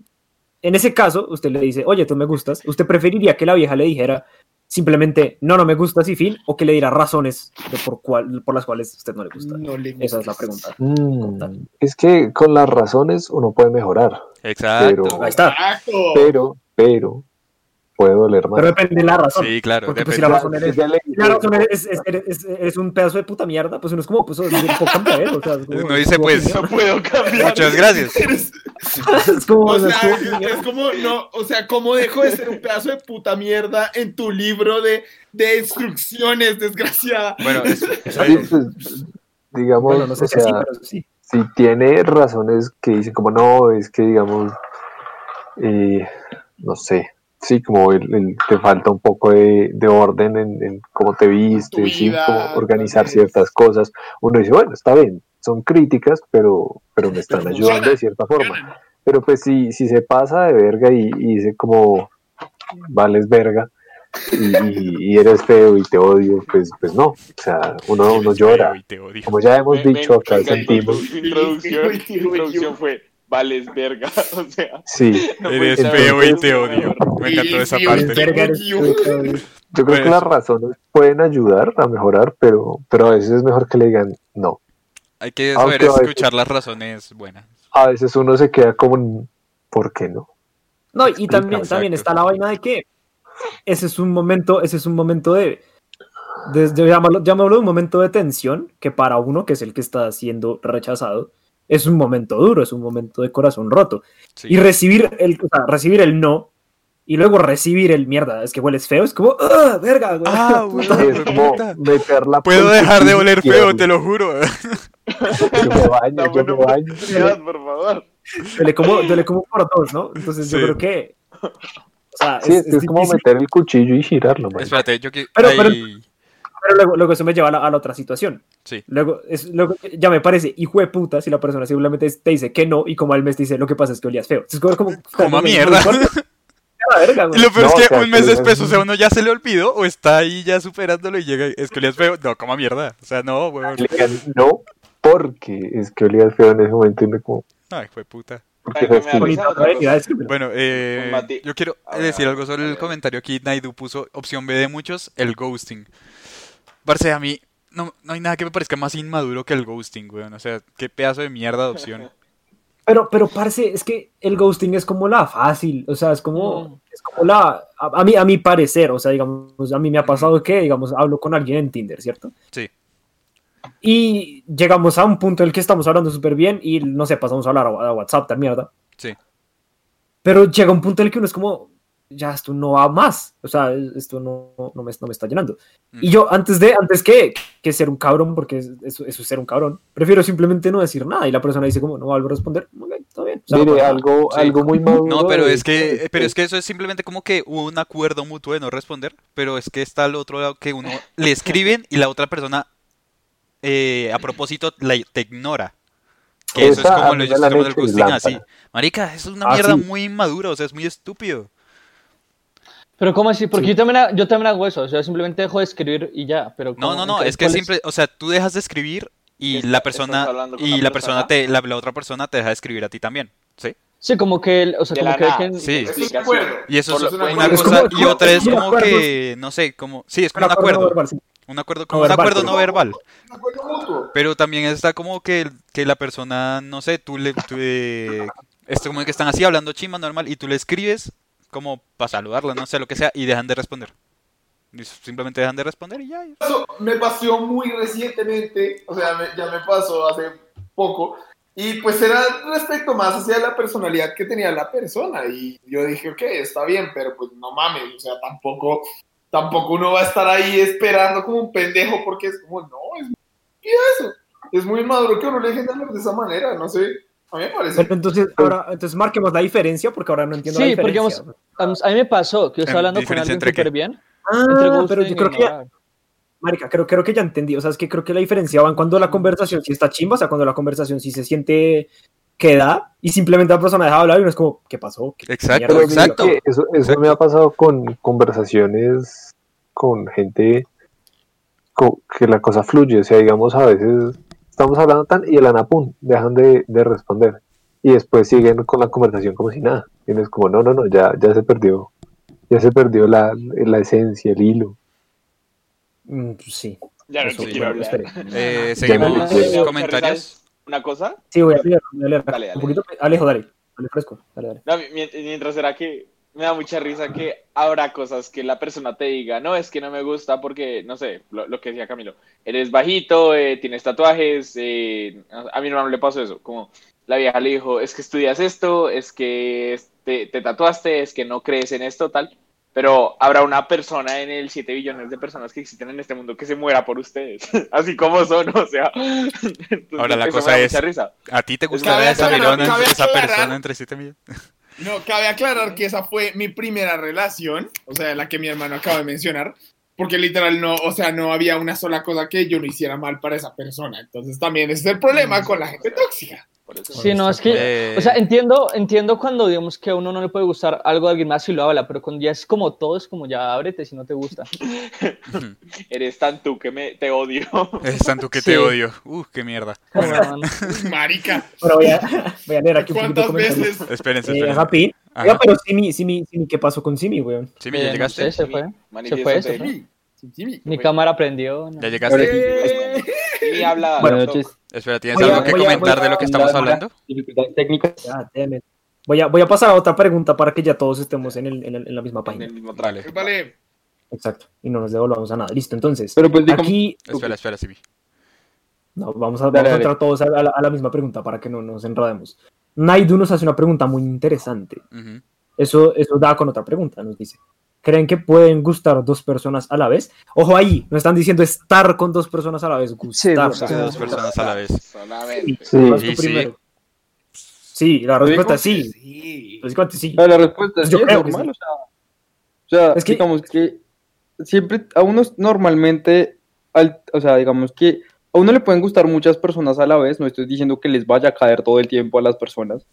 En ese caso, usted le dice, oye, tú me gustas, ¿usted preferiría que la vieja le dijera simplemente, no, no me gustas y fin, o que le diera razones de por, cual, por las cuales usted no le gusta? No le Esa es la pregunta. Mm, es que con las razones uno puede mejorar, Exacto. Pero- Ahí está. Exacto. pero, pero, puede doler más. Pero depende de la razón. Sí, claro. Porque pues si la razón eres, si la razón eres, es, eres- es- eres un pedazo de puta mierda, pues uno es como, pues no puedo cambiar, ¿eh? o sea, como- Uno dice, pues, No puedo cambiar. Muchas gracias. (laughs) Es como, o sea, es, es como, no, o sea, ¿cómo dejo de ser un pedazo de puta mierda en tu libro de, de instrucciones, desgraciada? Bueno, es- (laughs) digamos, bueno, no sé o si así, sea, pero sí. si tiene razones que dicen como no, es que digamos, eh, no sé, sí, como el, el- te falta un poco de, de orden en, en cómo te vistes, sí, como organizar ciertas cosas. Uno dice, bueno, está bien, son críticas, pero, pero me están Pero ayudando de cierta forma. Pero pues si, si se pasa de verga y, y dice como, vales verga. Y, eres feo y te odio, pues, pues no, o sea, uno, uno llora. Como ya hemos Ven, ven, dicho acá, sentimos. (laughs) Introducción, introducción fue, vales verga. (laughs) O sea, Sí, no Eres feo y te odio. Me encantó esa parte. Yo creo Pues- que las razones pueden ayudar a mejorar, pero, pero a veces es mejor que le digan no. Hay que Aunque saber veces- escuchar las razones buenas. A veces uno se queda como, ¿por qué no? No, y también, Exacto. también está la vaina de que ese es un momento, ese es un momento de, de, de- llamarlo, llamarlo un momento de tensión, que para uno, que es el que está siendo rechazado, es un momento duro, es un momento de corazón roto. Sí. Y recibir el, o sea, recibir el no, y luego recibir el mierda, es que hueles feo, es como, ¡ah, verga! güey". Ah, (laughs) güey. Es como puta. meterla Puedo dejar de oler feo, te lo juro. Yo (laughs) me baño, yo me baño. por favor. Duele como, duele como por dos, ¿no? Entonces yo Sí. creo que... O sea, Sí, es, es, es como meter el cuchillo y girarlo, man. Espérate, yo que. Pero- ahí- pero- Pero luego, luego eso me lleva a la, a la otra situación. Sí. Luego, es, luego, ya me parece hijo de puta si la persona simplemente te dice que no y como al mes te dice lo que pasa es que olías feo. Es como, como, Como a mierda. La verga. Y lo peor No, es o que sea, un mes después, o sea, uno ya se le olvidó o está ahí ya superándolo y llega, es que olías feo. No, como a mierda. O sea, no, weón. No, porque es que olía feo en ese momento y me como, Ay, fue puta. Ay. Bueno, eh, yo quiero decir algo sobre el comentario aquí. Naidu puso opción B de muchos, el ghosting. Parce, a mí no, no hay nada que me parezca más inmaduro que el ghosting, weón. O sea, qué pedazo de mierda de opción. (laughs) Pero, pero, parce, es que el ghosting es como la fácil, o sea, es como, es como la, a, a mí, a mi parecer, o sea, digamos, a mí me ha pasado que, digamos, hablo con alguien en Tinder, ¿cierto? Sí. Y llegamos a un punto en el que estamos hablando súper bien y, no sé, pasamos a hablar a, a WhatsApp, tal mierda. Sí. Pero llega un punto en el que uno es como, ya esto no va más, o sea, esto no, no, me, no me está llenando. Y yo, antes de, antes que, que ser un cabrón, porque es- eso, eso es ser un cabrón, prefiero simplemente no decir nada y la persona dice como, no vuelvo a responder, ok, está bien. O sea, Mire, nada. algo, Sí. algo muy (laughs) maduro. No, pero es que, pero es que eso es simplemente como que hubo un acuerdo mutuo de no responder, pero es que está al otro lado que uno le escriben y la otra persona eh, a propósito la, te ignora. Que eso es como lo mí ellos me la han llaman el hecho y ghosting así. Marica, eso es una Ah, mierda sí. muy inmadura, o sea, es muy estúpido. Pero ¿cómo así? Porque Sí. yo, también, yo también hago eso, o sea, simplemente dejo de escribir y ya, pero No, ¿cómo? no, no, ¿En qué- es que simple, o sea, tú dejas de escribir y Está- la persona y la persona persona. te la, la otra persona te deja de escribir a ti también, ¿sí? Sí, como que, el- o sea, De como que, que- Sí. Es un Explicación. acuerdo. Y eso es una es cosa como- y otra es como que no sé, como sí, es como Un un acuerdo, verbal, sí. un acuerdo No un verbal, acuerdo pero- no verbal. Un acuerdo mutuo. Pero también está como que, que la persona, no sé, tú le... Tú, eh, esto como que están así hablando chima normal y tú le escribes como para saludarla, no sé, lo que sea, y dejan de responder. Y simplemente dejan de responder y ya. Eso me pasó muy recientemente, o sea, me- ya me pasó hace poco, y pues era respecto más hacia la personalidad que tenía la persona, y yo dije, ok, está bien, pero pues no mames, o sea, tampoco, tampoco uno va a estar ahí esperando como un pendejo, porque es como, no, es muy eso, es muy maduro que uno le dejen de hablar de esa manera, no sé, a mí me parece. Pero entonces, ahora, entonces marquemos la diferencia porque ahora no entiendo Sí, la porque diferencia. vamos- a mí- a mí me pasó que yo Em, estaba hablando con ¿diferencia alguien entre qué? súper bien. entre Ah, pero yo creo que, ignorar. marica, creo, creo que ya entendí. O sea, es que creo que la diferencia va en cuando la conversación sí está chimba, o sea, cuando la conversación sí se siente que da y simplemente la persona deja de hablar y uno es como, ¿qué pasó? ¿Qué Exacto, exacto. Eso, eso exacto. me ha pasado con conversaciones con gente que la cosa fluye. O sea, digamos, a veces estamos hablando tan y el anapum dejan de, de responder. Y después siguen con la conversación como si nada. Y es como, no, no, no, ya, ya se perdió. Ya se perdió la, la esencia, el hilo. Mm, pues sí. Ya no Eso, te quiero bueno, hablar. espere. Eh, seguimos no comentarios. ¿Una cosa? Sí, voy a leer, voy a leer Dale, dale. un poquito. Alejo, dale. Dale fresco. Dale, dale. No, mientras será que me da mucha risa que habrá cosas que la persona te diga, no, es que no me gusta porque, no sé, lo, lo que decía Camilo, eres bajito, eh, tienes tatuajes, eh, a mi hermano le pasó eso, como la vieja le dijo, es que estudias esto, es que te, te tatuaste, es que no crees en esto, tal, pero habrá una persona en el 7 billones de personas que existen en este mundo que se muera por ustedes, (laughs) así como son, o sea. (laughs) entonces, Ahora la cosa es- risa. ¿A ti te gustaría esa, esa persona entre 7 millones? No, cabe aclarar que esa fue mi primera relación, o sea, la que mi hermano acaba de mencionar, porque literal no, o sea, no había una sola cosa que yo no hiciera mal para esa persona. Entonces también ese es el problema con la gente tóxica. Por eso. Sí, no, es que, Eh, o sea, entiendo, entiendo cuando digamos que a uno no le puede gustar algo de alguien más y lo habla, pero cuando ya es como todo, es como ya ábrete si no te gusta. (laughs) Eres tan tú que me, te odio. Es tanto que Sí. te odio. Uh, qué mierda. (laughs) Marica, Bueno, voy a, voy a leer aquí un poquito de ¿cuántas comentarios. veces? Espérense, Eh, espérense. Oiga, pero Simi, Simi, Simi, ¿qué pasó con Simi, weón? Sí, ¿ya Eh, no llegaste? sé, se fue. Se fue, se fue. Mi cámara prendió. no. ¿Ya llegaste? Eh, Ni habla. Bueno. Espera, ¿tienes Voy a- algo que comentar a de lo que estamos hablando? Voy a, voy a pasar a otra pregunta para que ya todos estemos en, el- en el- en la misma En página. el mismo traje. Vale. Exacto. Y no nos devolvamos a nada. Listo, entonces. Pero pues digamos, Aquí Espera, espera, sí. no, vamos a, Dale, vamos a entrar todos a, a la, a la misma pregunta para que no nos enredemos. Naidu nos hace una pregunta muy interesante. Eso, eso da con otra pregunta, nos dice. ¿Creen que pueden gustar dos personas a la vez? Ojo ahí, nos están diciendo estar con dos personas a la vez. Gustar. dos personas a la vez. Solamente. Sí, sí. Sí, la respuesta es sí. sí. Sí. La respuesta es Yo sí, es creo que normal, o sea, o sea, Es que- digamos que siempre a uno normalmente, al- o sea, digamos que a uno le pueden gustar muchas personas a la vez, no estoy diciendo que les vaya a caer todo el tiempo a las personas,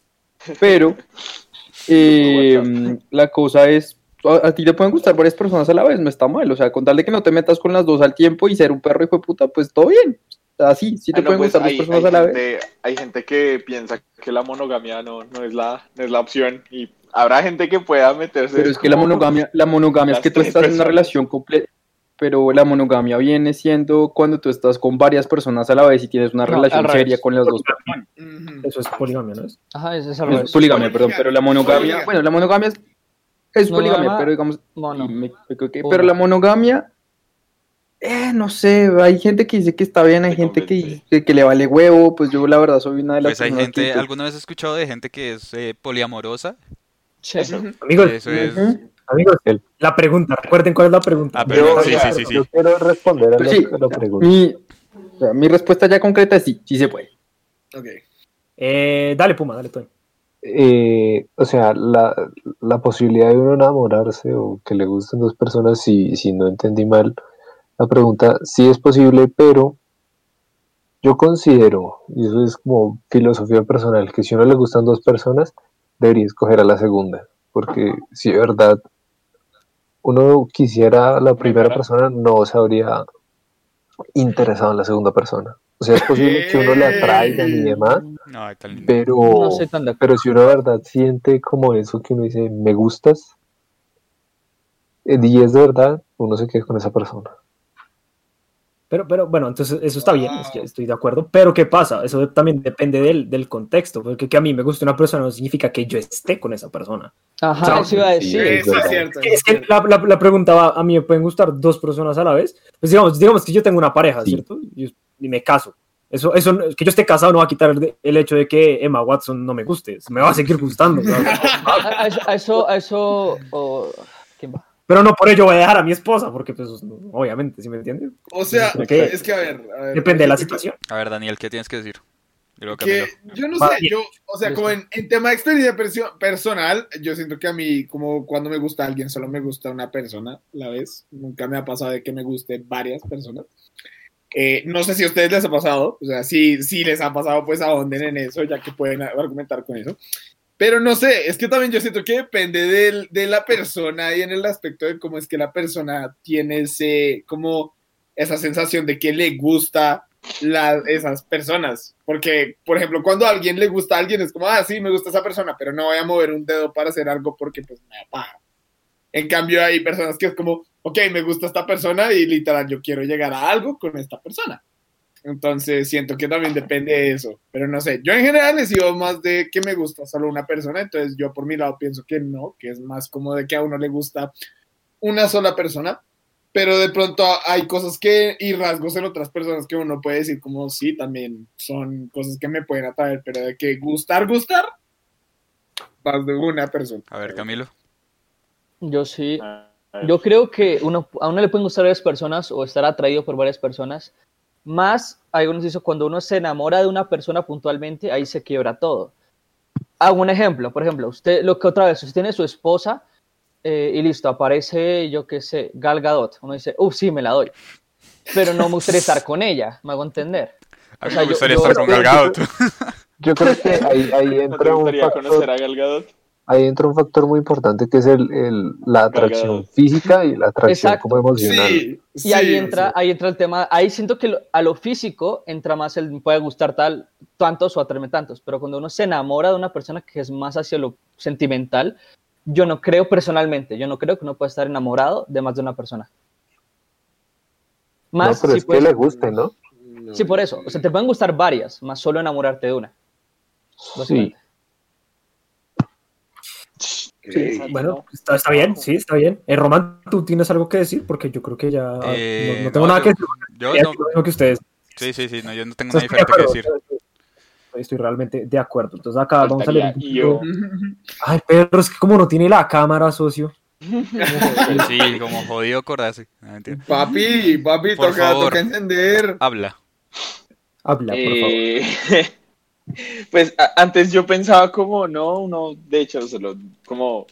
pero (laughs) eh, la cosa es, a, a ti te pueden gustar varias personas a la vez, no está mal, o sea, con tal de que no te metas con las dos al tiempo y ser un perro hijo de puta, pues todo bien, Así, sí te Ah, no, pueden pues, gustar dos personas a la vez. hay gente que piensa que la monogamia no, no, es la, no es la opción y habrá gente que pueda meterse. Pero es que la monogamia, la monogamia es que tú estás en una relación completa. Pero la monogamia viene siendo cuando tú estás con varias personas a la vez y tienes una No, relación seria con las dos personas. Eso es poligamia, ¿no es? Ajá, ese es al Es poligamia, perdón, pero la monogamia, bueno, la monogamia es, es No, poligamia, nada más- pero digamos, Mono. me- Uno. pero la monogamia, eh, no sé, hay gente que dice que está bien, hay gente que, que, que le vale huevo, pues yo la verdad soy una de las Pues hay gente, que, pues, ¿alguna vez he escuchado de gente que es eh, poliamorosa? Eso. Amigos, Eso es... Amigos, la pregunta, recuerden cuál es la pregunta. Ah, perdón, Yo- sí, sí, sí, sí. Yo quiero responder a Pero la, sí, la pregunta. Mi, o sea, mi respuesta ya concreta es sí, sí se puede. Ok. Eh, dale, Puma, dale, Toño. Eh, o sea, la, la posibilidad de uno enamorarse o que le gusten dos personas, si, si no entendí mal la pregunta, sí es posible, pero yo considero, y eso es como filosofía personal, que si a uno le gustan dos personas, debería escoger a la segunda, porque si de verdad uno quisiera a la primera Primera. persona, no se habría interesado en la segunda persona. O sea, es posible que uno le atraigan y demás, No, ay, tan lindo. pero... No soy tan. Pero si uno de verdad siente como eso que uno dice, me gustas, eh, y es de verdad, uno se queda con esa persona. Pero, pero bueno, entonces eso está bien, es que estoy de acuerdo. Pero ¿qué pasa? Eso también depende del, del contexto. Porque que a mí me guste una persona no significa que yo esté con esa persona. Ajá, eso iba a decir. es Eso es cierto. Es que la, la, la pregunta va, a mí me pueden gustar dos personas a la vez. Pues digamos, digamos que yo tengo una pareja, Sí. ¿cierto? Y, y me caso. Eso, eso, que yo esté casado no va a quitar el, hecho de que Emma Watson no me guste. Me va a seguir gustando. (laughs) A, a eso, a eso, a eso o- ¿quién va? Pero no por ello voy a dejar a mi esposa, porque pues obviamente, ¿sí me entiendes? O sea, es que a ver. a ver, Depende de la situación. A ver, Daniel, ¿qué tienes que decir? Que yo no sé, yo, o sea, como en, en tema de experiencia perso- personal, yo siento que a mí, como cuando me gusta alguien, solo me gusta una persona a la vez. Nunca me ha pasado de que me guste varias personas. Eh, no sé si a ustedes les ha pasado, o sea, si, les ha pasado, pues ahonden en eso, ya que pueden argumentar con eso. Pero no sé, es que también yo siento que depende del- de la persona y en el aspecto de cómo es que la persona tiene ese, como esa sensación de que le gusta la- esas personas. Porque, por ejemplo, cuando a alguien le gusta a alguien, es como, ah, sí, me gusta esa persona, pero no voy a mover un dedo para hacer algo porque pues me da paja. En cambio, hay personas que es como, ok, me gusta esta persona y literal yo quiero llegar a algo con esta persona. Entonces, siento que también depende de eso. Pero no sé, yo en general he sido más de que me gusta solo una persona, entonces yo por mi lado pienso que no, que es más como de que a uno le gusta una sola persona, pero de pronto hay cosas que y rasgos en otras personas que uno puede decir como sí, también son cosas que me pueden atraer, pero de que gustar, gustar, más de una persona. A ver, Camilo. Yo sí. A ver. Yo creo que uno, a uno le pueden gustar varias personas o estar atraído por varias personas. Más, hay unos dice, cuando uno se enamora de una persona puntualmente, ahí se quiebra todo. Hago un ejemplo, por ejemplo, usted, lo que otra vez, usted tiene su esposa eh, y listo, aparece, yo qué sé, Gal Gadot. Uno dice, uff, sí, me la doy. Pero no me gustaría (laughs) estar con ella, me hago entender. A mí O sea, me yo- gustaría yo- estar con Gal Gadot. (laughs) Yo creo que ahí, ahí (laughs) ¿No te entra un gustaría conocer factor, a Gal Gadot? Ahí entra un factor muy importante que es el, el- la atracción física y la atracción Exacto. como emocional. Sí, Y ahí sí, entra, sí. ahí entra el tema, ahí siento que lo- a lo físico entra más el me puede gustar tal, tantos o atraerme tantos, pero cuando uno se enamora de una persona que es más hacia lo sentimental, yo no creo personalmente, yo no creo que uno pueda estar enamorado de más de una persona. No, Más, pero sí, es puede- que le guste, ¿no? sí, por eso, o sea, te pueden gustar varias, más solo enamorarte de una. Sí. Sí, bueno, está, está bien, sí, está bien. Eh, Román, ¿tú tienes algo que decir? Porque yo creo que ya Eh, no, no tengo no, nada yo- que decir. Yo Ya no. digo lo mismo que ustedes. Sí, sí, sí, no, yo no tengo Estoy nada diferente que decir. Estoy, estoy realmente de acuerdo. Entonces acá vamos a leer yo. poquito. (laughs) Ay, pero es que como no tiene la cámara, socio. (laughs) Sí, como jodido cordarse. No, mentira. Papi, papi, Por toca, favor. toca encender. Habla. Habla, por favor. (laughs) Pues a- antes yo pensaba como, no, uno, de hecho, solo, como,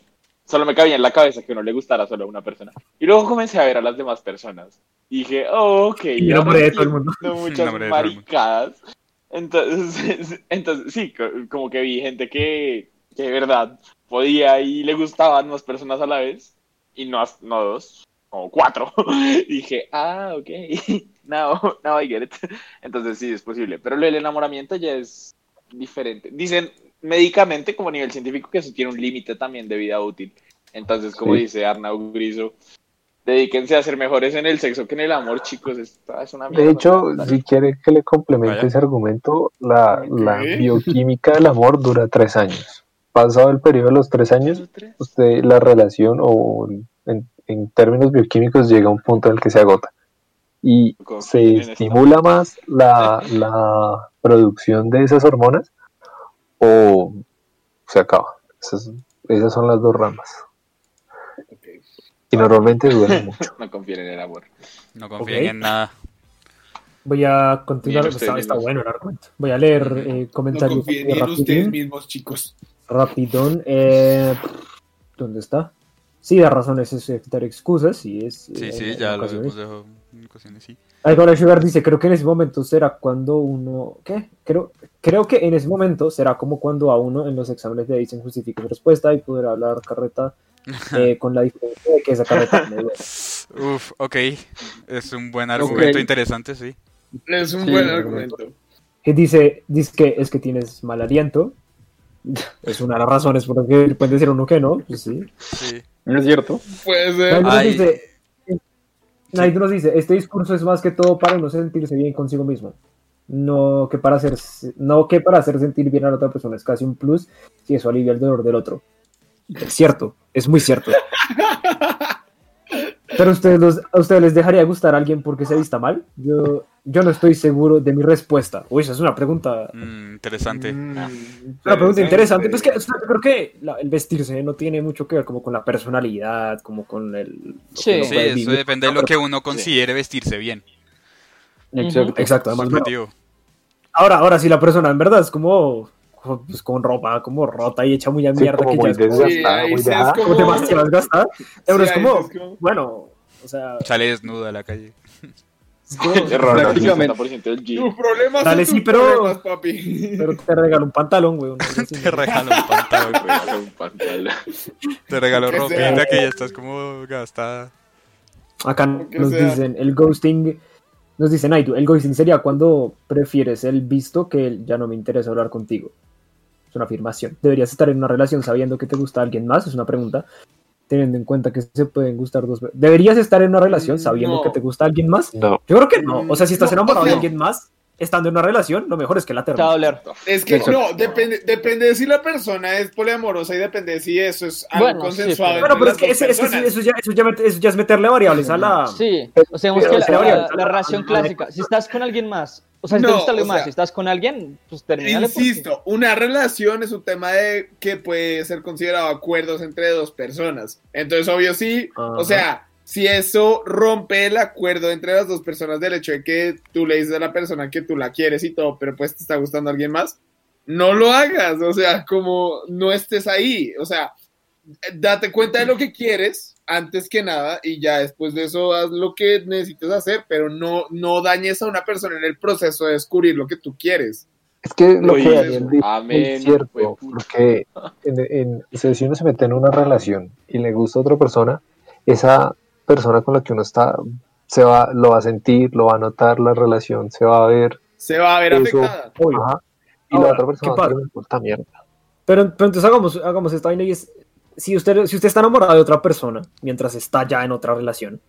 solo me cabía en la cabeza que no le gustara solo a una persona. Y luego comencé a ver a las demás personas. Y dije, oh, ok. Y el (laughs) nombre de todo el mundo. Muchas el mundo. maricadas. Entonces, (laughs) entonces, sí, co- como que vi gente que, que de verdad podía y le gustaban más personas a la vez. Y no, no dos, como cuatro. (laughs) Y dije, ah, ok. now, now I get it. Entonces sí, es posible. Pero del enamoramiento ya es diferente. Dicen médicamente, como a nivel científico, que eso tiene un límite también de vida útil. Entonces, como Sí. dice Arnau Griso, dedíquense a ser mejores en el sexo que en el amor, chicos. Esto es una mierda. De hecho, si quiere que le complemente Vaya. ese argumento, la, la bioquímica del amor dura tres años. Pasado el periodo de los tres años, usted la relación o en, en términos bioquímicos llega a un punto en el que se agota y Confíen se estimula más la, la producción de esas hormonas o se acaba. Esas, esas son las dos ramas y normalmente duran (laughs) mucho. No confíen en el amor. No confíen en nada. Voy a continuar. Está, bueno el argumento. Voy a leer eh, No comentarios confíen aquí ni en ustedes mismos, chicos. Rapidón. Eh, ¿Dónde está? Sí, da razón, es aceptar excusas. Sí, es, Sí, eh, sí, ya lo hemos dejado en ocasiones, sí. Alcohol Sugar dice, creo que en ese momento será cuando uno... ¿Qué? Creo, creo que en ese momento será como cuando a uno en los exámenes le dicen justifique su respuesta y poder hablar carreta (laughs) eh, con la diferencia de que esa carreta me duele. Uf, ok. Es un buen argumento interesante, sí. Es un Sí, buen argumento. Que dice, dice que es que tienes mal aliento. (laughs) Es una de las razones por las que pueden decir uno que no. Pues sí. Sí. ¿No es cierto? Puede ser. nos Ay. dice, nadie nos dice, este discurso es más que todo para no sentirse bien consigo mismo. No que para hacer, no que para hacer sentir bien a la otra persona es casi un plus si eso alivia el dolor del otro. Es cierto, es muy cierto. (laughs) Pero ustedes los- a ustedes les dejaría gustar a alguien porque se vista mal. Yo, yo no estoy seguro de mi respuesta. Uy, esa es una pregunta, Mm, interesante. Mm, una pregunta interesante. Pues que o sea, yo creo que la- el vestirse no tiene mucho que ver como con la personalidad, como con el. Sí. Sí, eso vivir. depende de lo que uno considere vestirse bien. Exacto. Exacto, además. Ahora, ahora si la persona en verdad es como pues, con ropa como rota y hecha muy a Sí, mierda como que ya es como, desgastada, como como- demasiado desgastada, (laughs) pero Sí, es como, sí es como- bueno, o sea, Sale desnuda a la calle. (laughs) Prácticamente. 60% del G. Tus problemas Dale, son sí, tus pero- problemas, papi. pero te regalo un pantalón, güey. Te regalo un pantalón. Regalo un pantalón. Te regalo ropita que ya estás como gastada. Acá Aunque nos sea. dicen, el ghosting, nos dicen, ay, tú, el ghosting sería cuando prefieres el visto que el ya no me interesa hablar contigo. Es una afirmación. ¿Deberías estar en una relación sabiendo que te gusta alguien más? Es una pregunta. Teniendo en cuenta que se pueden gustar dos... ¿Deberías estar en una relación sabiendo No. que te gusta alguien más? No, Yo creo que no. O sea, si estás No, enamorado de alguien más, estando en una relación, lo mejor es que la. Ler. Es que Exacto. no, depende, depende de si la persona es poliamorosa y depende de si eso es algo Bueno, sí, consensuado. pero- Bueno, pero es que, ese- personas. eso, ya, eso, ya, met- eso ya es meterle variables a la... Sí, o sea, que la, relación clásica, si estás con alguien más, o sea, si te gusta alguien o más, sea, si estás con alguien, pues termínale. porque- Insisto, una relación es un tema de que puede ser considerado acuerdos entre dos personas. Entonces, obvio, sí. Ajá. O sea, si eso rompe el acuerdo entre las dos personas del hecho de que tú le dices a la persona que tú la quieres y todo, pero pues te está gustando alguien más, no lo hagas. O sea, como no estés ahí. O sea, date cuenta de lo que quieres antes que nada y ya después de eso haz lo que necesites hacer, pero no, no dañes a una persona en el proceso de descubrir lo que tú quieres. es que lo Uy, que Daniel dijo amén, es cierto, porque en, en- o sea, si uno se mete en una relación y le gusta a otra persona, esa persona con la que uno está se va, lo va a sentir, lo va a notar la relación, se va a ver, Se va a ver Eso. afectada. Ajá, y Ahora, la otra persona ¿qué pasa? va a puta mierda. Pero, pero entonces hagamos, hagamos esta vaina y es, si usted, si usted está enamorado de otra persona mientras está ya en otra relación,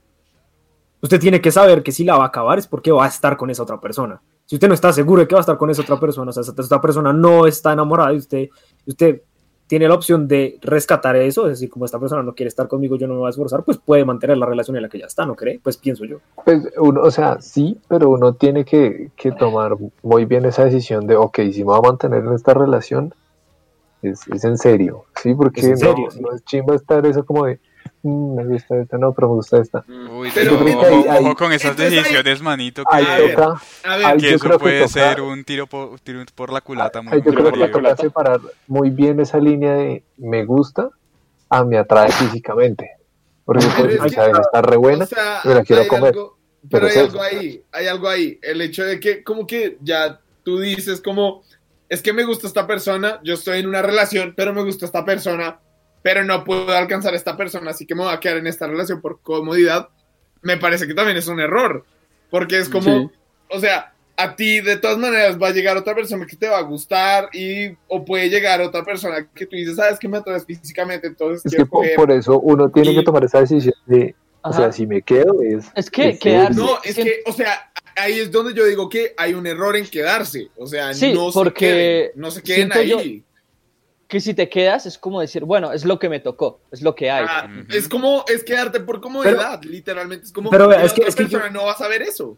usted tiene que saber que si la va a acabar es porque va a estar con esa otra persona. Si usted no está seguro de que va a estar con esa otra persona, o sea, esa esta persona no está enamorada y usted, usted tiene la opción de rescatar eso, es decir, como esta persona no quiere estar conmigo, yo no me voy a esforzar, pues puede mantener la relación en la que ya está, ¿no cree? Pues pienso yo. Pues uno, o sea, sí, pero uno tiene que, que tomar muy bien esa decisión de, ok, si me voy a mantener en esta relación, es, es en serio, ¿sí? Porque Es no, serio, sí. no es chimba estar eso como de, "Mm, me gusta esta, no, pero me gusta esta. Uy, Pero pero, ojo, ojo con esas decisiones, manito, que, Ahí A ver, toca, A ver, que eso creo que puede toca- ser un tiro por, tiro por la culata muy yo creo que toca separar muy bien esa línea de me gusta a me atrae físicamente. Porque pues, es que- está re buena, o sea, me la quiero comer. algo- pero pero hay algo ahí, hay algo ahí. El hecho de que, como que ya tú dices, como, es que me gusta esta persona, yo estoy en una relación, pero me gusta esta persona, pero no puedo alcanzar a esta persona, así que me voy a quedar en esta relación por comodidad. Me parece que también es un error. Porque es como, Sí. o sea, a ti de todas maneras va a llegar otra persona que te va a gustar y o puede llegar otra persona que tú dices, sabes que me atraes físicamente, entonces Es que quiero po- coger". por eso uno tiene Y- que tomar esa decisión de, o Ajá. sea, si me quedo es... Es que es quedarse-. No, es que, o sea, ahí es donde yo digo que hay un error en quedarse. O sea, Sí, no porque se queden, no se queden siento yo- ahí. Que si te quedas es como decir, bueno, es lo que me tocó, es lo que hay. Ah, Ujú. Es como, es quedarte por comodidad, literalmente. Es como, pero es que- es que yo- no va a saber eso.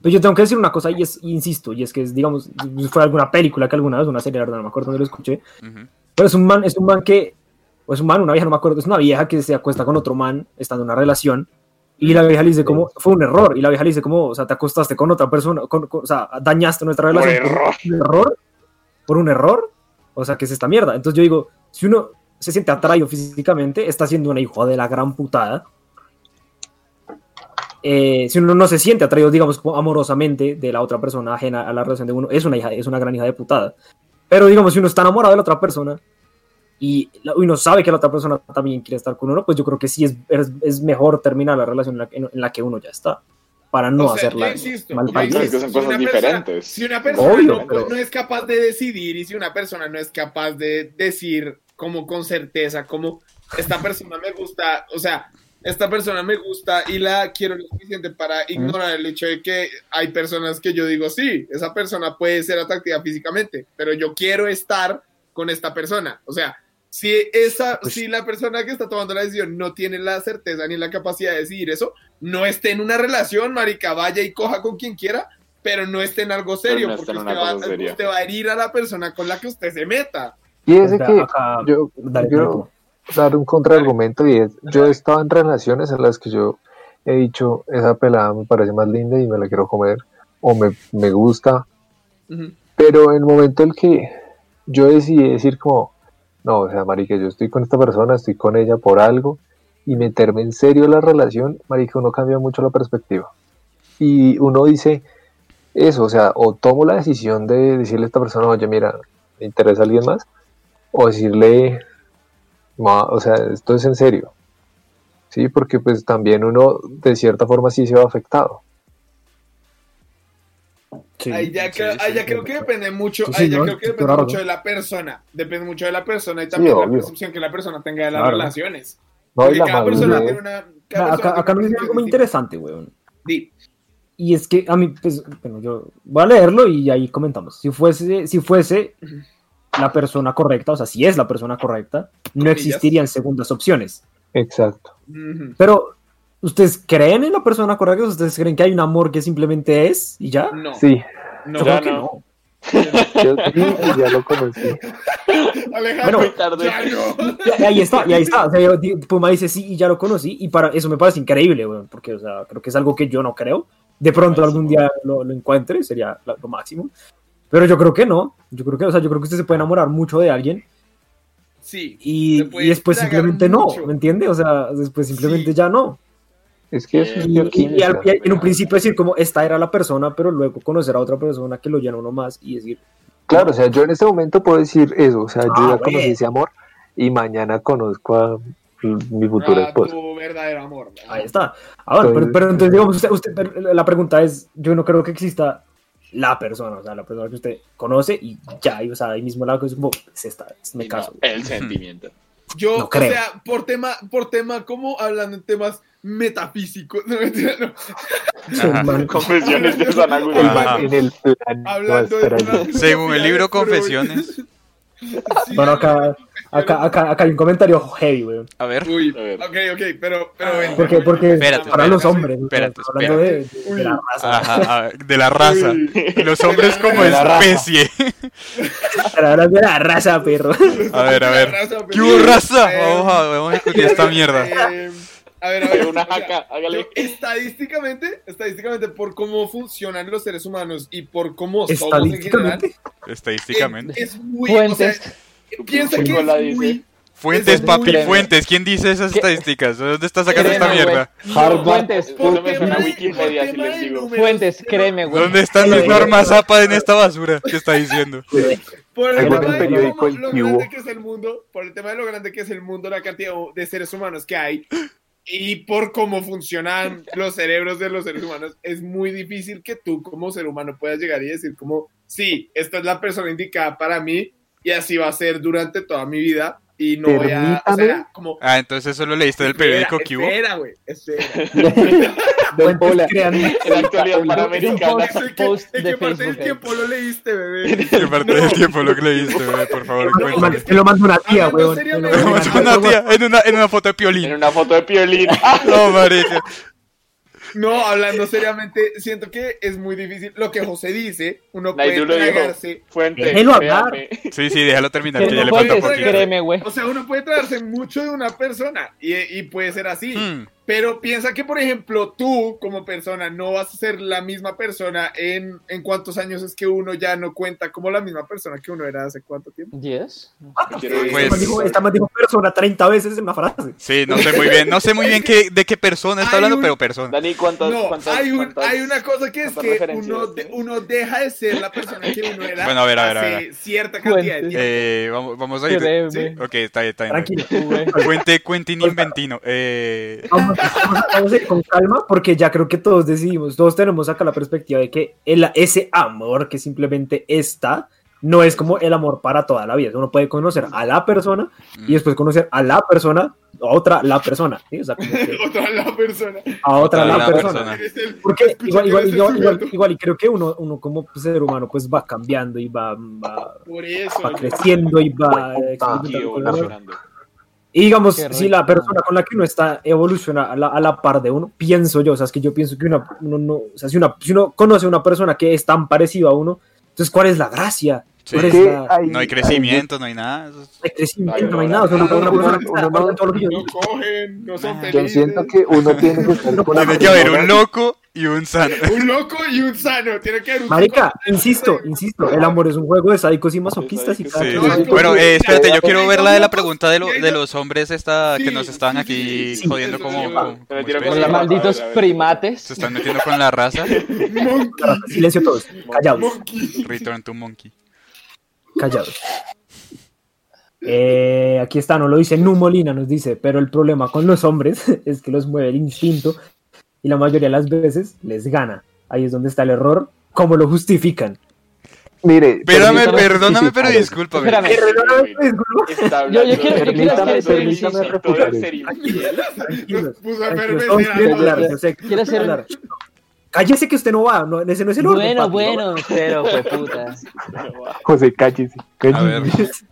Pero yo tengo que decir una cosa y es, insisto, y es que es, digamos, fue alguna película que alguna vez, una serie, la verdad, no me acuerdo dónde lo escuché, Ujú. pero es un man, es un man que, o es un man, una vieja, no me acuerdo, es una vieja que se acuesta con otro man, estando en una relación, y la vieja le dice como, fue un error, y la vieja le dice como, o sea, te acostaste con otra persona, con- con- o sea, dañaste nuestra Por relación error. un error, por un error, o sea, que es esta mierda. Entonces yo digo, si uno se siente atraído físicamente, está siendo una hijo de la gran putada. Eh, si uno no se siente atraído, digamos, amorosamente de la otra persona ajena a la relación de uno, es una hija, es una gran hija de putada. Pero digamos, si uno está enamorado de la otra persona y uno sabe que la otra persona también quiere estar con uno, pues yo creo que sí es, es, es mejor terminar la relación en la, que- en la que uno ya está, para no o sea, hacerla yo insisto, mal que insisto, son cosas persona- diferentes. si una persona Obvio, no, pero- no es capaz de decidir y si una persona no es capaz de decir como con certeza, como esta persona me gusta, o sea, esta persona me gusta y la quiero lo suficiente para ignorar el hecho de que hay personas que yo digo, sí, esa persona puede ser atractiva físicamente, pero yo quiero estar con esta persona. O sea, si, esa, Pues- si la persona que está tomando la decisión no tiene la certeza ni la capacidad de decidir eso, no esté en una relación, marica, vaya y coja con quien quiera, pero no esté en algo serio, no porque usted va, usted a herir a la persona con la que usted se meta. Y ese Acá- que yo dale, quiero dar un contraargumento y es, yo he estado en relaciones en las que yo he dicho, esa pelada me parece más linda y me la quiero comer, o me, me gusta, pero en el momento en que yo decidí decir como, no, o sea, marica, yo estoy con esta persona, estoy con ella por algo, y meterme en serio en la relación, marica, uno cambia mucho la perspectiva. Y uno dice eso, o sea, o tomo la decisión de decirle a esta persona, oye, mira, ¿me interesa alguien más? O decirle, "Ma, o sea, esto es en serio. Sí, porque pues también uno de cierta forma sí se va afectado. Sí, ahí ya, sí, creo, sí, ahí ya sí. creo que depende mucho, Sí, ahí ya creo que depende claro. mucho de la persona, depende mucho de la persona y también de la percepción que la persona tenga de las Claro. relaciones. No, y Porque la cada persona tiene una... cada Acá, persona acá, tiene dice algo muy interesante, weón. Y es que a mí, pues, bueno, yo voy a leerlo y ahí comentamos. Si fuese, si fuese la persona correcta, o sea, si es la persona correcta, no existirían segundas opciones. Exacto. Pero, ¿ustedes creen en la persona correcta? ¿Ustedes creen que hay un amor que simplemente es y ya? No, Sí, no. Yo Ya creo que no. No. yo sí, ya lo conocí. Alejandro, Bueno, tarde. ya no. Y ahí está, y ahí está. O sea, yo Puma dice sí y ya lo conocí. Y para eso me parece increíble, weón, porque, o sea, creo que es algo que yo no creo. De pronto algún día lo, lo encuentre, sería lo máximo. Pero yo creo que no. Yo creo que, o sea, yo creo que usted se puede enamorar mucho de alguien Sí, y, y después simplemente no, mucho. ¿me entiende? O sea, después simplemente Sí. ya no. Es que eso es Y, y- y al- y en un principio decir como esta era la persona, pero luego conocer a otra persona que lo llena uno más y decir, Claro, o sea, yo en este momento puedo decir eso, o sea, yo Ah, ya conocí bueno. ese amor y mañana conozco a mi futura a esposa. tu verdadero amor. ¿no? ahí está. Ah, bueno, pero, Entonces- pero entonces digamos, usted, usted- la pregunta es, yo no creo que exista la persona, o sea, la persona que usted conoce y ya, y, o sea, ahí mismo la cosa es como, es esta, me Y no, caso. el sentimiento. Yo, No o creo. sea, por tema, por tema, como hablando en temas metafísicos, (laughs) no, mentira, no. Confesiones de San Agustín. En el plan no hablando de una ahí. Según el libro de Confesiones. (laughs) Sí, (laughs) Bueno, acá, de acá, acá, acá hay un comentario heavy, weón. A ver. Uy, A ver. ok, ok, pero, pero ven. Porque, porque Espérate, para los espérate, hombres, o sea, espérate, hablando de, de- de la raza. Ajá, de la raza. Uy. Los hombres como De especie. Para hablar de la raza, perro. A ver, a ver. Raza, ¿Qué hubo, raza? Eh, Vamos a, vamos a discutir esta mierda. A ver, a ver. Una jaca, hágale. yo, estadísticamente, estadísticamente, por cómo funcionan los seres humanos y por cómo somos en general, Estadísticamente. Estadísticamente. es muy. Fuentes. O sea, piensa que muy. Fuentes, papi, fuentes. ¿Quién dice esas ¿Qué? estadísticas? ¿De dónde estás sacando esta mierda? Harvard. Fuentes. Eso me suena a de- Wikipedia, por si tema les de digo. números, Fuentes, créeme, güey. ¿Dónde están mis normas APA en esta basura que está diciendo? Por el tema de lo grande que es el mundo, por el tema de lo grande que es el mundo, la cantidad de seres humanos que hay, y por cómo funcionan los cerebros de los seres humanos, es muy difícil que tú como ser humano puedas llegar y decir como, sí, esta es la persona indicada para mí y así va a ser durante toda mi vida y no voy a, o sea, como... Ah, entonces eso lo leíste del periódico que hubo. Espera, güey, espera. Del pola. crean En la actualidad panamericana. ¿En qué, Post en qué parte del tiempo lo leíste, bebé? (laughs) ¿Qué parte del tiempo lo que leíste, bebé? Por favor, cuéntame. Te lo mando una tía, seriamente. Te lo mando Una (laughs) tía, en una, en una foto de En piolín. una foto de Piolín. (laughs) No, marica. No, hablando seriamente, siento que es muy difícil. Lo que José dice, uno Naidu puede lo dijo. tragarse. Fuente. Déjelo hablar. Sí, sí, déjalo terminar, Que que ya no le falta güey. O sea, uno puede tragarse mucho de una persona y, y puede ser así. Hmm. Pero piensa que, por ejemplo, tú como persona no vas a ser la misma persona en, en cuántos años es que uno ya no cuenta como la misma persona que uno era hace cuánto tiempo. ¿Diez? Pues- Esta dijo- Esta dijo persona 30 veces en una frase. Sí, no sé muy bien, no sé muy bien qué, de qué persona está Hay hablando, un- pero persona. Dani, ¿cuántas, No, cuántas, hay, un- cuántas- hay una cosa que es que uno, de- uno deja de ser la persona que uno era Bueno, a ver, a ver, a hace ver. cierta cantidad de tiempo. Eh, vamos, vamos a ir. Sí. Ok, está bien, está bien. Tranquilo. Güey. Cuente, Quentin Inventino. Eh, Vamos, vamos- a ir con calma porque ya creo que todos decidimos, todos tenemos acá la perspectiva de que el- ese amor que simplemente está no es como el amor para toda la vida. Uno puede conocer a la persona y después conocer a la persona, a otra la persona, ¿sí? O sea, como que (laughs) Otra la persona. a otra Otra la, la persona. persona. Porque igual, igual, igual, igual, y creo que uno, uno como ser humano pues va cambiando y va, va, Por eso. va creciendo y va eh, Aquí Y digamos, si la persona con la que uno está evoluciona a la, a la par de uno, pienso yo, o sea, es que yo pienso que una, uno no, o sea, si, una, si uno conoce a una persona que es tan parecido a uno, entonces, ¿cuál es la gracia? Sí. ¿Cuál es la, hay- no hay crecimiento, no hay nada. es- el crecimiento? No hay no, nada, o sea, una, no, no, no, no, no. No cogen, no son Yo siento que uno tiene que estar (laughs) con la Tiene que haber un loco y un sano. (laughs) Un loco y un sano. Tiene que haber un Marica, insisto, insisto, el amor es un juego de sádicos y masoquistas y cada Sí. No, Bueno, eh, espérate, yo quiero ver la de la pregunta de, lo- de los hombres esta que nos sí, aquí sí, jodiendo sí, como. Con los malditos primates. Se están metiendo con la raza. (laughs) Silencio todos, callados. Monkey. Return to Monkey. callados. Eh, aquí está, no lo dice Nu Molina, nos dice, pero el problema con los hombres (laughs) es que los mueve el instinto y la mayoría de las veces les gana. Ahí es donde está el error. ¿Cómo lo justifican? Mire, Perdóname, permítame perdóname, pero discúlpame. Espérame. Está Yo- yo yo quiero a a yo Quiero hacer. Cállese que usted no va, no, ese no es el orden. Bueno, papi, ¿no? bueno, pero fue puta. José, cállese. A ver. cállese.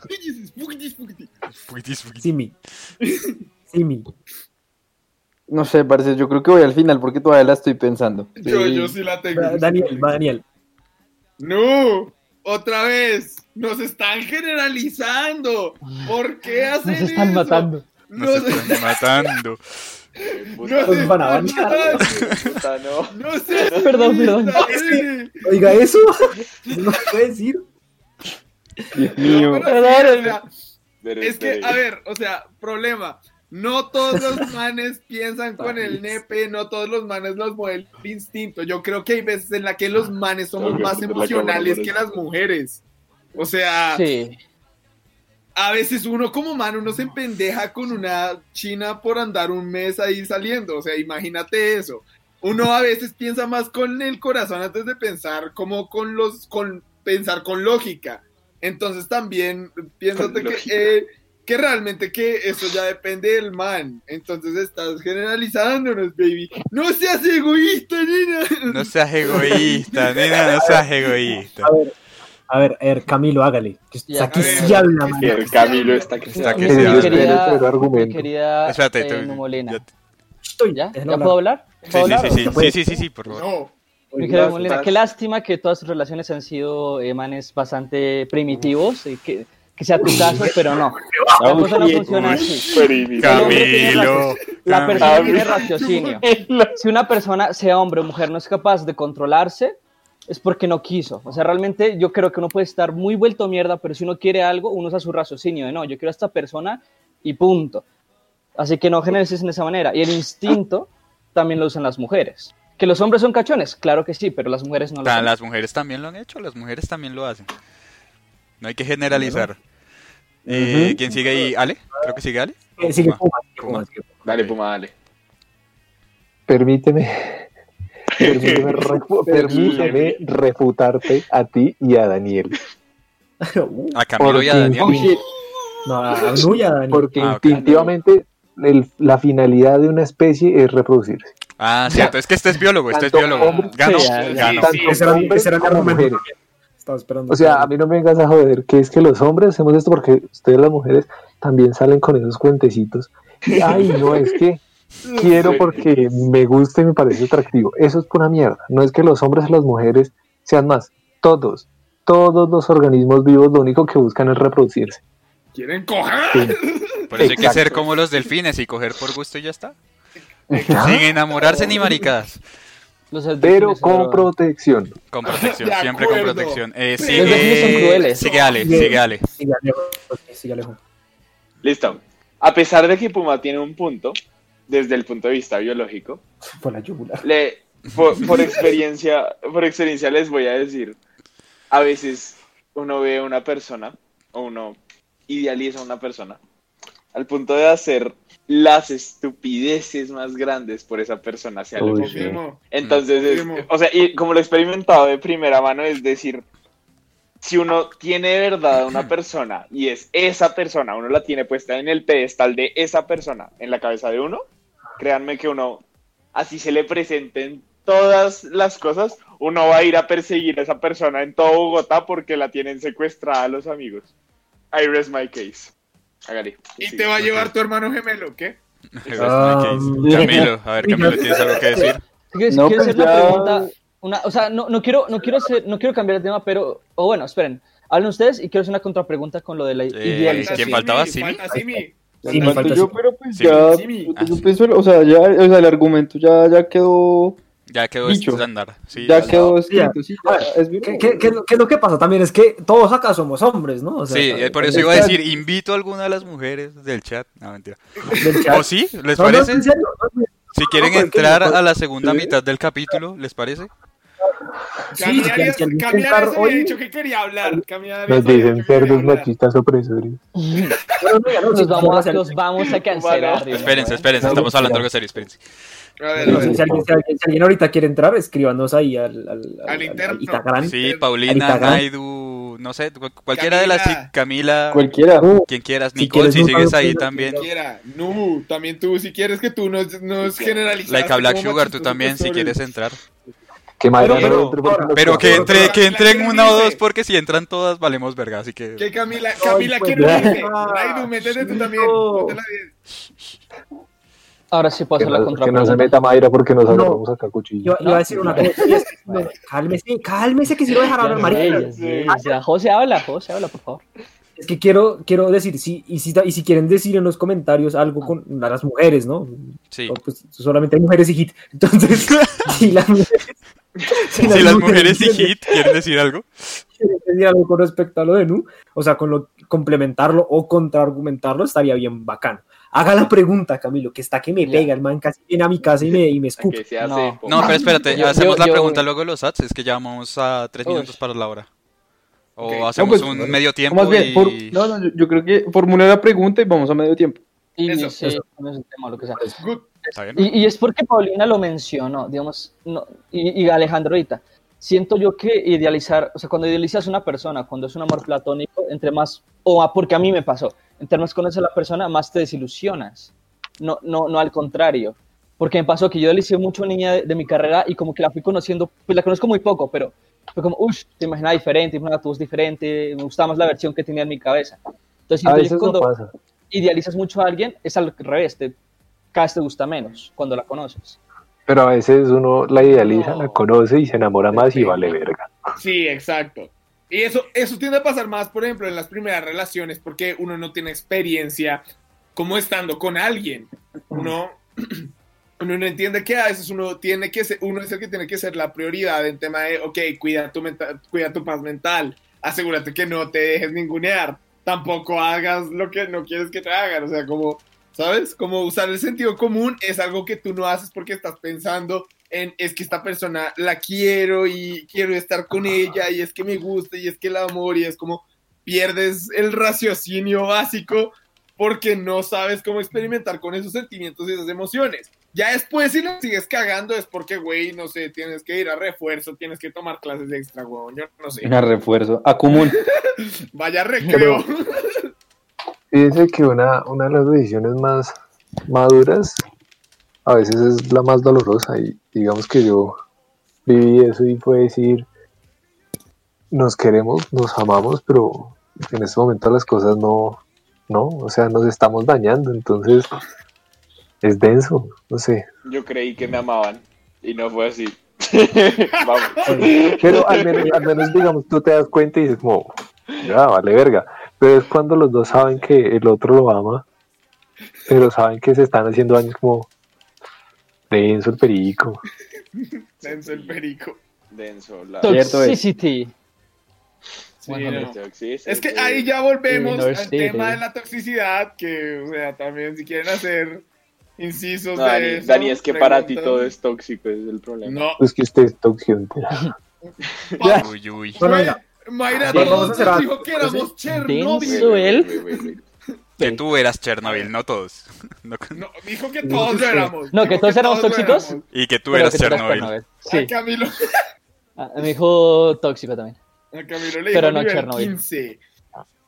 Fuitis, fuitis. Simi. Simi. No sé, parece, yo creo que voy al final porque todavía la estoy pensando. Yo, Sí. yo sí la tengo. Va, Daniel, va Daniel. No, otra vez. Nos están generalizando. ¿Por qué hacen Nos están eso? matando. Nos están matando. (laughs) No Nos van a bañar. Puta, no. No sé. (laughs) Perdón, perdón. Oiga, eso (laughs) no se puede decir. Dios mío. Es que, a ver, o sea, problema. No todos los (laughs) manes piensan con el nepe, no todos los manes los mueve el instinto. Yo creo que hay veces en la que los manes somos más emocionales que las mujeres. O sea, Sí. a veces uno como man, uno se empendeja con una china por andar un mes ahí saliendo. O sea, imagínate eso. Uno a veces piensa más con el corazón antes de pensar como con los, con pensar con lógica. Entonces también piénsate Con que, lógica. eh, que realmente que eso ya depende del man. Entonces estás generalizándonos, baby. No seas egoísta, nena. No seas egoísta, nena, no seas egoísta. A ver, a ver, a ver, Camilo, hágale. Que ver. sí habla, man. El Camilo está que Está que Mi se habla. mi argumento. querida Espérate, eh, ya- Estoy. ¿Ya? ¿Ya puedo hablar? Sí, ¿Puedo sí, hablar? sí, sí, sí, sí, sí, sí, por favor. No. Mi querida Estás- Numolina, qué lástima que todas tus relaciones han sido eh, manes bastante primitivos y que, que sea tu caso, pero no. La cosa no funciona así. Camilo. La persona Camilo. tiene raciocinio. (laughs) Si una persona, sea hombre o mujer, no es capaz de controlarse, es porque no quiso. O sea, realmente yo creo que uno puede estar muy vuelto mierda, pero si uno quiere algo, uno usa su raciocinio de no, yo quiero a esta persona y punto. Así que no generes de esa manera. Y el instinto también lo usan las mujeres. ¿Que los hombres son cachones? Claro que sí, pero las mujeres no lo son. Las mujeres también lo han hecho, las mujeres también lo hacen. No hay que generalizar. Eh, ¿Quién sigue ahí? ¿Ale? Creo que sigue Ale. Eh, sigue Puma. Dale, Puma, dale. permíteme, permíteme, (laughs) refu- permíteme refutarte a ti y a Daniel. Uh, (laughs) A Camilo y a Porque- Daniel. Oh, shit. no, a- y a Dani. Porque Ah, instintivamente el- la finalidad de una especie es reproducirse. Ah, cierto, es que este es biólogo, este es biólogo. hombres- Ganó, Sí. Sí, ese era- hombres ese era argumento. Estaba esperando. O sea, a mí no me vengas a joder que es que los hombres hacemos esto porque ustedes las mujeres también salen con esos cuentecitos. Y, Ay, no, es que (laughs) quiero porque me gusta y me parece atractivo. Eso es pura mierda. No es que los hombres y las mujeres sean más. Todos, todos los organismos vivos lo único que buscan es reproducirse. ¿Quieren coger? (laughs) Por eso hay que ser como los delfines y coger por gusto y ya está. Sin enamorarse ni maricadas. Los Pero con protección. Con (laughs) protección, De siempre con protección. Eh, Los delfines son sigue, crueles. sigue Ale, sigue Ale. Sigue Alejo. ok, sigue Alejo. Listo. A pesar de que Puma tiene un punto, desde el punto de vista biológico, Fue la yugular. le, por, por experiencia, por experiencia les voy a decir, a veces uno ve a una persona, o uno idealiza a una persona, al punto de hacer las estupideces más grandes por esa persona hacia Uy, lo. Confirmo. Entonces, es- o sea, y como lo he experimentado de primera mano, es decir, si uno tiene de verdad a una persona y es esa persona, uno la tiene puesta en el pedestal de esa persona en la cabeza de uno, créanme que uno, así se le presenten todas las cosas, uno va a ir a perseguir a esa persona en todo Bogotá porque la tienen secuestrada los amigos. I rest my case. Hágale. Y Sí. te va a llevar tu hermano gemelo, ¿qué? (laughs) Ah, Camilo, a ver, Camilo, ¿tienes algo que decir? ¿Quieres, No, quieres pues hacer una pregunta? Una, o sea, no, no quiero, no quiero hacer, no quiero cambiar de tema, pero, o bueno, esperen, hablen ustedes y quiero hacer una contrapregunta con lo de la Eh, idealización. ¿quién faltaba? ¿Simi? Simi. Sí, yo, pero pues Sí, ya, sí, mi- yo- ah, yo sí. pienso, o sea, ya, o sea, el argumento ya, ya quedó, Ya quedó Dicho. estándar. Sí, ya ya. quedó escrito, sí, ya, es. ¿Qué, qué, qué es lo- qué es lo que pasa también? Es que todos acá somos hombres, ¿no? O sea, Sí, eh, por eso iba a decir, invito a alguna de las mujeres del chat. No, mentira. del chat. ¿O sí? ¿Les No, no, parece? en serio, no, Si quieren entrar ¿Por- a la segunda sí? mitad del capítulo, ¿les parece? Sí, Cami si Arias, alguien Cami quiere Arias entrar había dicho que quería hablar. Nos dicen cerdos machistas opresores. Bueno, no, ya no, Los si- vamos, a cancelar. Espérense, espérense, estamos hablando de algo serio, espérense. A ver, si- a ver. si alguien, si alguien- si alguien ahorita quiere entrar, escríbanos ahí al, al, Al interno. Instagram. Sí, Paulina. Naidu, no sé, cu- cualquiera de las Camila. Camila, Cualquiera. quien quieras, Si Nicole, quieres, si no, sigues no, ahí no, también. no, Quiera. No, también tú, si quieres que tú nos, nos generalices. Like a Black Sugar, tú también, si quieres entrar. Que Mayra Pero- pero- que entre, que entren pero- una o dos, porque si entran todas, valemos verga, así que... Que Camila, Camila, pues, ¿qué nos ya. dice? Naidu, métete tú también. No. ponte la diez. Ahora sí puedo hacer la no, que no se contrapregunta. meta Mayra porque nos No. agarramos acá cuchillo. Yo, yo iba a decir una cosa. no, cálmese, cálmese que si lo dejará hablar, marica. ya. José habla, José habla, por favor. Es que quiero, quiero decir, sí, y si, y si quieren decir en los comentarios algo con a las mujeres, ¿no? Sí. O, pues, solamente hay mujeres y hit. Entonces, (laughs) si las mujeres. Si las mujeres y Hit quieren decir algo. quieren decir algo con respecto a lo de Nu, o sea, con lo, complementarlo o contraargumentarlo, estaría bien bacano. Haga la pregunta, Camilo, que está que me pega, el man casi viene a mi casa y me, y me ¿A escupe. No. No, pero espérate, Yo- hacemos yo- la yo- pregunta luego de los ads, es que ya vamos a tres Uy. minutos para la hora. O Ok. hacemos No, pues, un medio tiempo más bien, y... for- no, no, yo, yo creo que formule la pregunta y vamos a medio tiempo. Y Eso, sí, eso. no es el tema, lo que sea. Good. ¿Está bien? Y, y es porque Paulina lo mencionó, digamos, no, y, y Alejandro ahorita. Siento yo que idealizar, o sea, cuando idealizas a una persona, cuando es un amor platónico, entre más, o porque a mí me pasó, entre más conoces a la persona, más te desilusionas. No, no, no al contrario. Porque me pasó que yo idealicé mucho a una niña de, de mi carrera y como que la fui conociendo, pues la conozco muy poco, pero fue como, uff, te imaginaba diferente, tu voz diferente, me gustaba más la versión que tenía en mi cabeza. Entonces A veces no cuando pasa. idealizas mucho a alguien, es al revés, te, cada vez te gusta menos cuando la conoces. Pero a veces uno la idealiza, No. la conoce y se enamora más y vale verga. Sí, exacto. Y eso, eso tiende a pasar más, por ejemplo, en las primeras relaciones, porque uno no tiene experiencia como estando con alguien. Uno, (clears throat) uno no entiende que a veces uno tiene que ser, uno es el que tiene que ser la prioridad en tema de, ok, cuida tu, menta- cuida tu paz mental, asegúrate que no te dejes ningunear, tampoco hagas lo que no quieres que te hagan, o sea, como, ¿sabes? Como usar el sentido común es algo que tú no haces porque estás pensando en, es que esta persona la quiero y quiero estar con ella y es que me gusta y es que el amor y es como pierdes el raciocinio básico porque no sabes cómo experimentar con esos sentimientos y esas emociones. Ya después, si lo sigues cagando, es porque, güey, no sé, tienes que ir a refuerzo, tienes que tomar clases extra, güey. Yo no sé. A refuerzo. A común. (laughs) Vaya recreo. Fíjense que una, una de las decisiones más maduras a veces es la más dolorosa y digamos que yo viví eso y fue decir, nos queremos, nos amamos, pero en este momento las cosas no, no, o sea, nos estamos dañando, entonces es denso, no sé. Yo creí que me amaban y no fue así. (laughs) Vamos. Pero al menos, al menos, digamos, tú te das cuenta y dices como, ya, vale verga. Pero es cuando los dos saben que el otro lo ama, pero saben que se están haciendo daños como denso el perico. Denso el perico. Denso. La... Toxicity. Sí, no. Es que ahí ya volvemos no, al tema de la toxicidad, que, o sea, también si quieren hacer incisos No, de Dani, eso, Dani, es que para ti todo es tóxico, ese es el problema. No, Es que usted es tóxico entera. (laughs) Uy, uy. Bueno. Mayra todos nos dijo que éramos Chernobyl. Que tú eras Chernobyl, no todos. (laughs) No- No, dijo que todos lo éramos. No, que todos éramos tóxicos. éramos. y que tú Pero eras que Chernobyl. Chernobyl. A Sí, Camilo, a- me dijo tóxico también. a Camilo le Pero dijo no nivel Chernobyl. 15.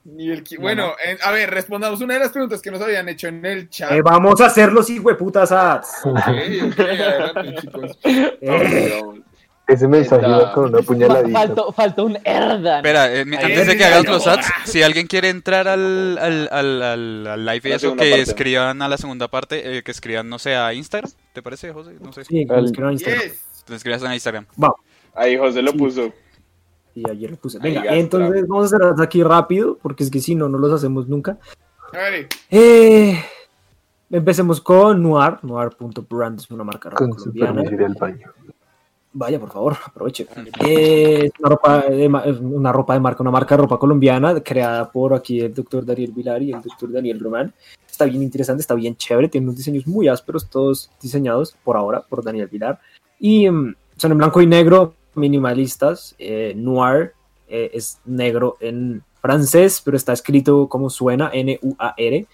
Nivel qui- bueno, no. en- a ver, respondamos una de las preguntas que nos habían hecho en el chat. Eh, vamos a hacer los hijueputas ads. Ok, ok, adelante, chicos. (laughs) Eh, Vamos. Ese mensaje iba con una puñaladita. Faltó, faltó un Erdan. Espera, eh, antes de que hagas los ads, si alguien quiere entrar al, al, al, al, al live y eso, que parte. escriban a la segunda parte, eh, que escriban, no sé, a Instagram, ¿te parece, José? No sé. sí, que no hay Instagram. Yes. Te escribas en Instagram. Ahí José lo Sí. puso. Y ayer lo puse. Venga, entonces vamos a hacer aquí rápido, porque es que si no, no los hacemos nunca. A ver, Eh, empecemos con Noir. Noir.brand es una marca ropa Con su colombiana. al baño. Vaya, por favor, (laughs) aproveche. Eh, es una, ropa de, una ropa de marca, una marca de ropa colombiana creada por aquí el doctor Daniel Vilar y el doctor Daniel Román. Está bien interesante, está bien chévere, tiene unos diseños muy ásperos, todos diseñados por ahora por Daniel Vilar. Y mm, son en blanco y negro, minimalistas. eh, noir eh, es negro en francés, pero está escrito como suena, N-U-A-R,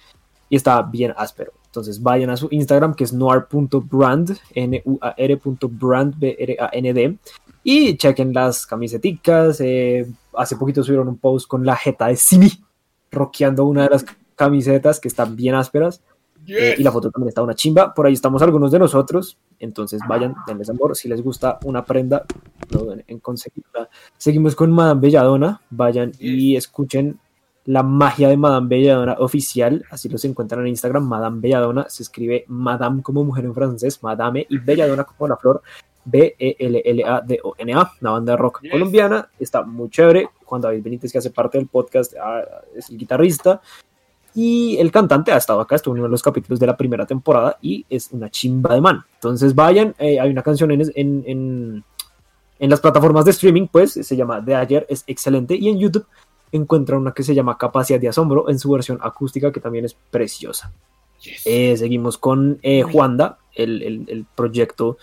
y está bien áspero. Entonces vayan a su Instagram, que es noir.brand, N-U-A-R.brand, B-R-A-N-D, y chequen las camiseticas. eh, hace poquito subieron un post con la jeta de Simi, rockeando una de las camisetas que están bien ásperas. eh, y la foto también está una chimba. Por ahí estamos algunos de nosotros. Entonces vayan, denles amor. Si les gusta una prenda, no en conseguirla. Seguimos con Madame Belladonna. Vayan y escuchen la magia de Madame Belladonna oficial. Así los encuentran en Instagram. Madame Belladonna se escribe Madame como mujer en francés, Madame y Belladonna como la flor. B-E-L-L-A-D-O-N-A, una banda de rock Yes. colombiana. Está muy chévere. Juan David Benítez, que hace parte del podcast, ah, es el guitarrista. Y el cantante ha estado acá, estuvo en uno de los capítulos de la primera temporada y es una chimba de man. Entonces vayan, eh, hay una canción en, en, en, en las plataformas de streaming, pues se llama De Ayer, es excelente. Y en YouTube encuentran una que se llama Capacidad de Asombro en su versión acústica, que también es preciosa. Yes. Eh, seguimos con eh, Juanda, el, el- el proyecto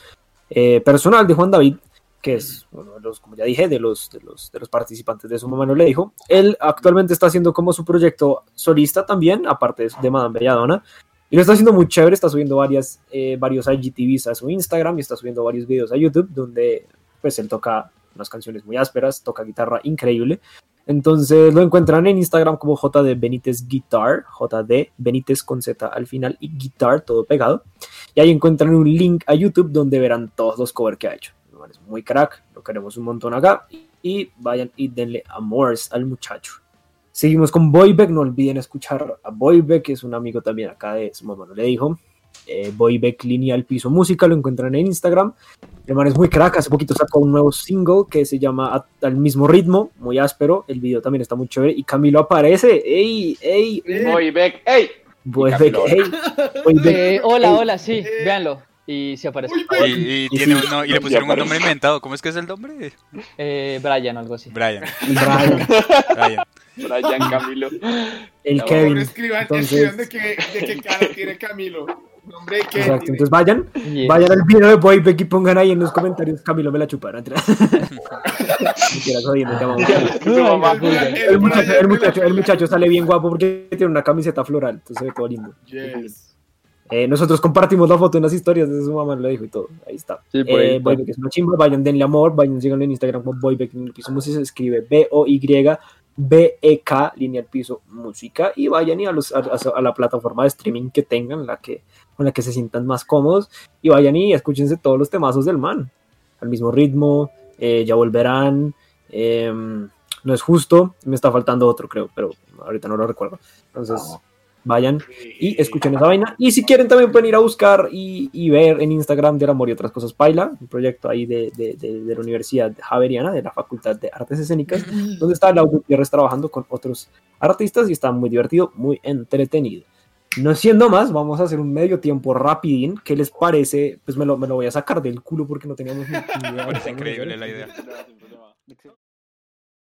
eh, personal de Juan David, que es uno de los, como ya dije, de los, de los, de los participantes de su mamá no le dijo. Él actualmente está haciendo como su proyecto solista también, aparte de, de Madame Belladonna. Y lo está haciendo muy chévere, está subiendo varias, eh, varios IGTVs a su Instagram y está subiendo varios videos a YouTube donde pues él toca unas canciones muy ásperas, toca guitarra increíble. Entonces lo encuentran en Instagram como JD Benítez Guitar, JD Benítez con Z al final y Guitar todo pegado. Y ahí encuentran un link a YouTube donde verán todos los covers que ha hecho. Es muy crack, lo queremos un montón acá. Y vayan y denle amores al muchacho. Seguimos con Boybeck, no olviden escuchar a Boybeck, que es un amigo también acá de no le dijo. Eh, Boybeck Lineal Piso Música, lo encuentran en Instagram. El man es muy crack, hace poquito sacó un nuevo single que se llama Al mismo ritmo, muy áspero. El video también está muy chévere. Y Camilo aparece. ¡Ey! ¡Ey! Voy, Beck. ¡Ey! Boybeck. ¡ey! Boybeck, Eh, hola, ey. hola, sí, Eh. véanlo. Y se aparece. Y, tiene sí. uno- y le pusieron un nombre inventado. ¿Cómo es que es el nombre? Eh, Brian o algo así. Brian. Brian, Brian. Brian Camilo. el Kevin. escriban, Entonces- escriban de qué, de qué cara tiene Camilo. Qué Exacto, tiene. entonces vayan, Yes. vayan al video de Boybeck y pongan ahí en los comentarios Camilo me la chuparon. (laughs) El muchacho, el, muchacho, el muchacho sale bien guapo porque tiene una camiseta floral, entonces se ve todo lindo. Yes. Eh, nosotros compartimos la foto en las historias de su mamá, lo dijo y todo. Ahí está. Sí, Eh. Boybeck es una chimba, vayan, denle amor, vayan, síganlo en Instagram como Boybeck Lineal Piso Música, se escribe B-O-Y-B-E-K Lineal Piso Música y vayan y a, los, a, a- a la plataforma de streaming que tengan, la que, con la que se sientan más cómodos y vayan y escúchense todos los temazos del man, al mismo ritmo, eh, ya volverán, em, no es justo, me está faltando otro creo, pero ahorita no lo recuerdo. Entonces, vayan y escuchen esa vaina. Y si quieren también pueden ir a buscar y, y ver en Instagram del amor y otras cosas Paila, un proyecto ahí de, de- de- de la Universidad Javeriana, de la Facultad de Artes Escénicas, (laughs) donde está Lau Gutiérrez trabajando con otros artistas y está muy divertido, muy entretenido. No siendo más, vamos a hacer un medio tiempo rapidín. ¿Qué les parece? Pues me lo, me lo voy a sacar del culo porque no teníamos ni (laughs) idea. Parece increíble la idea.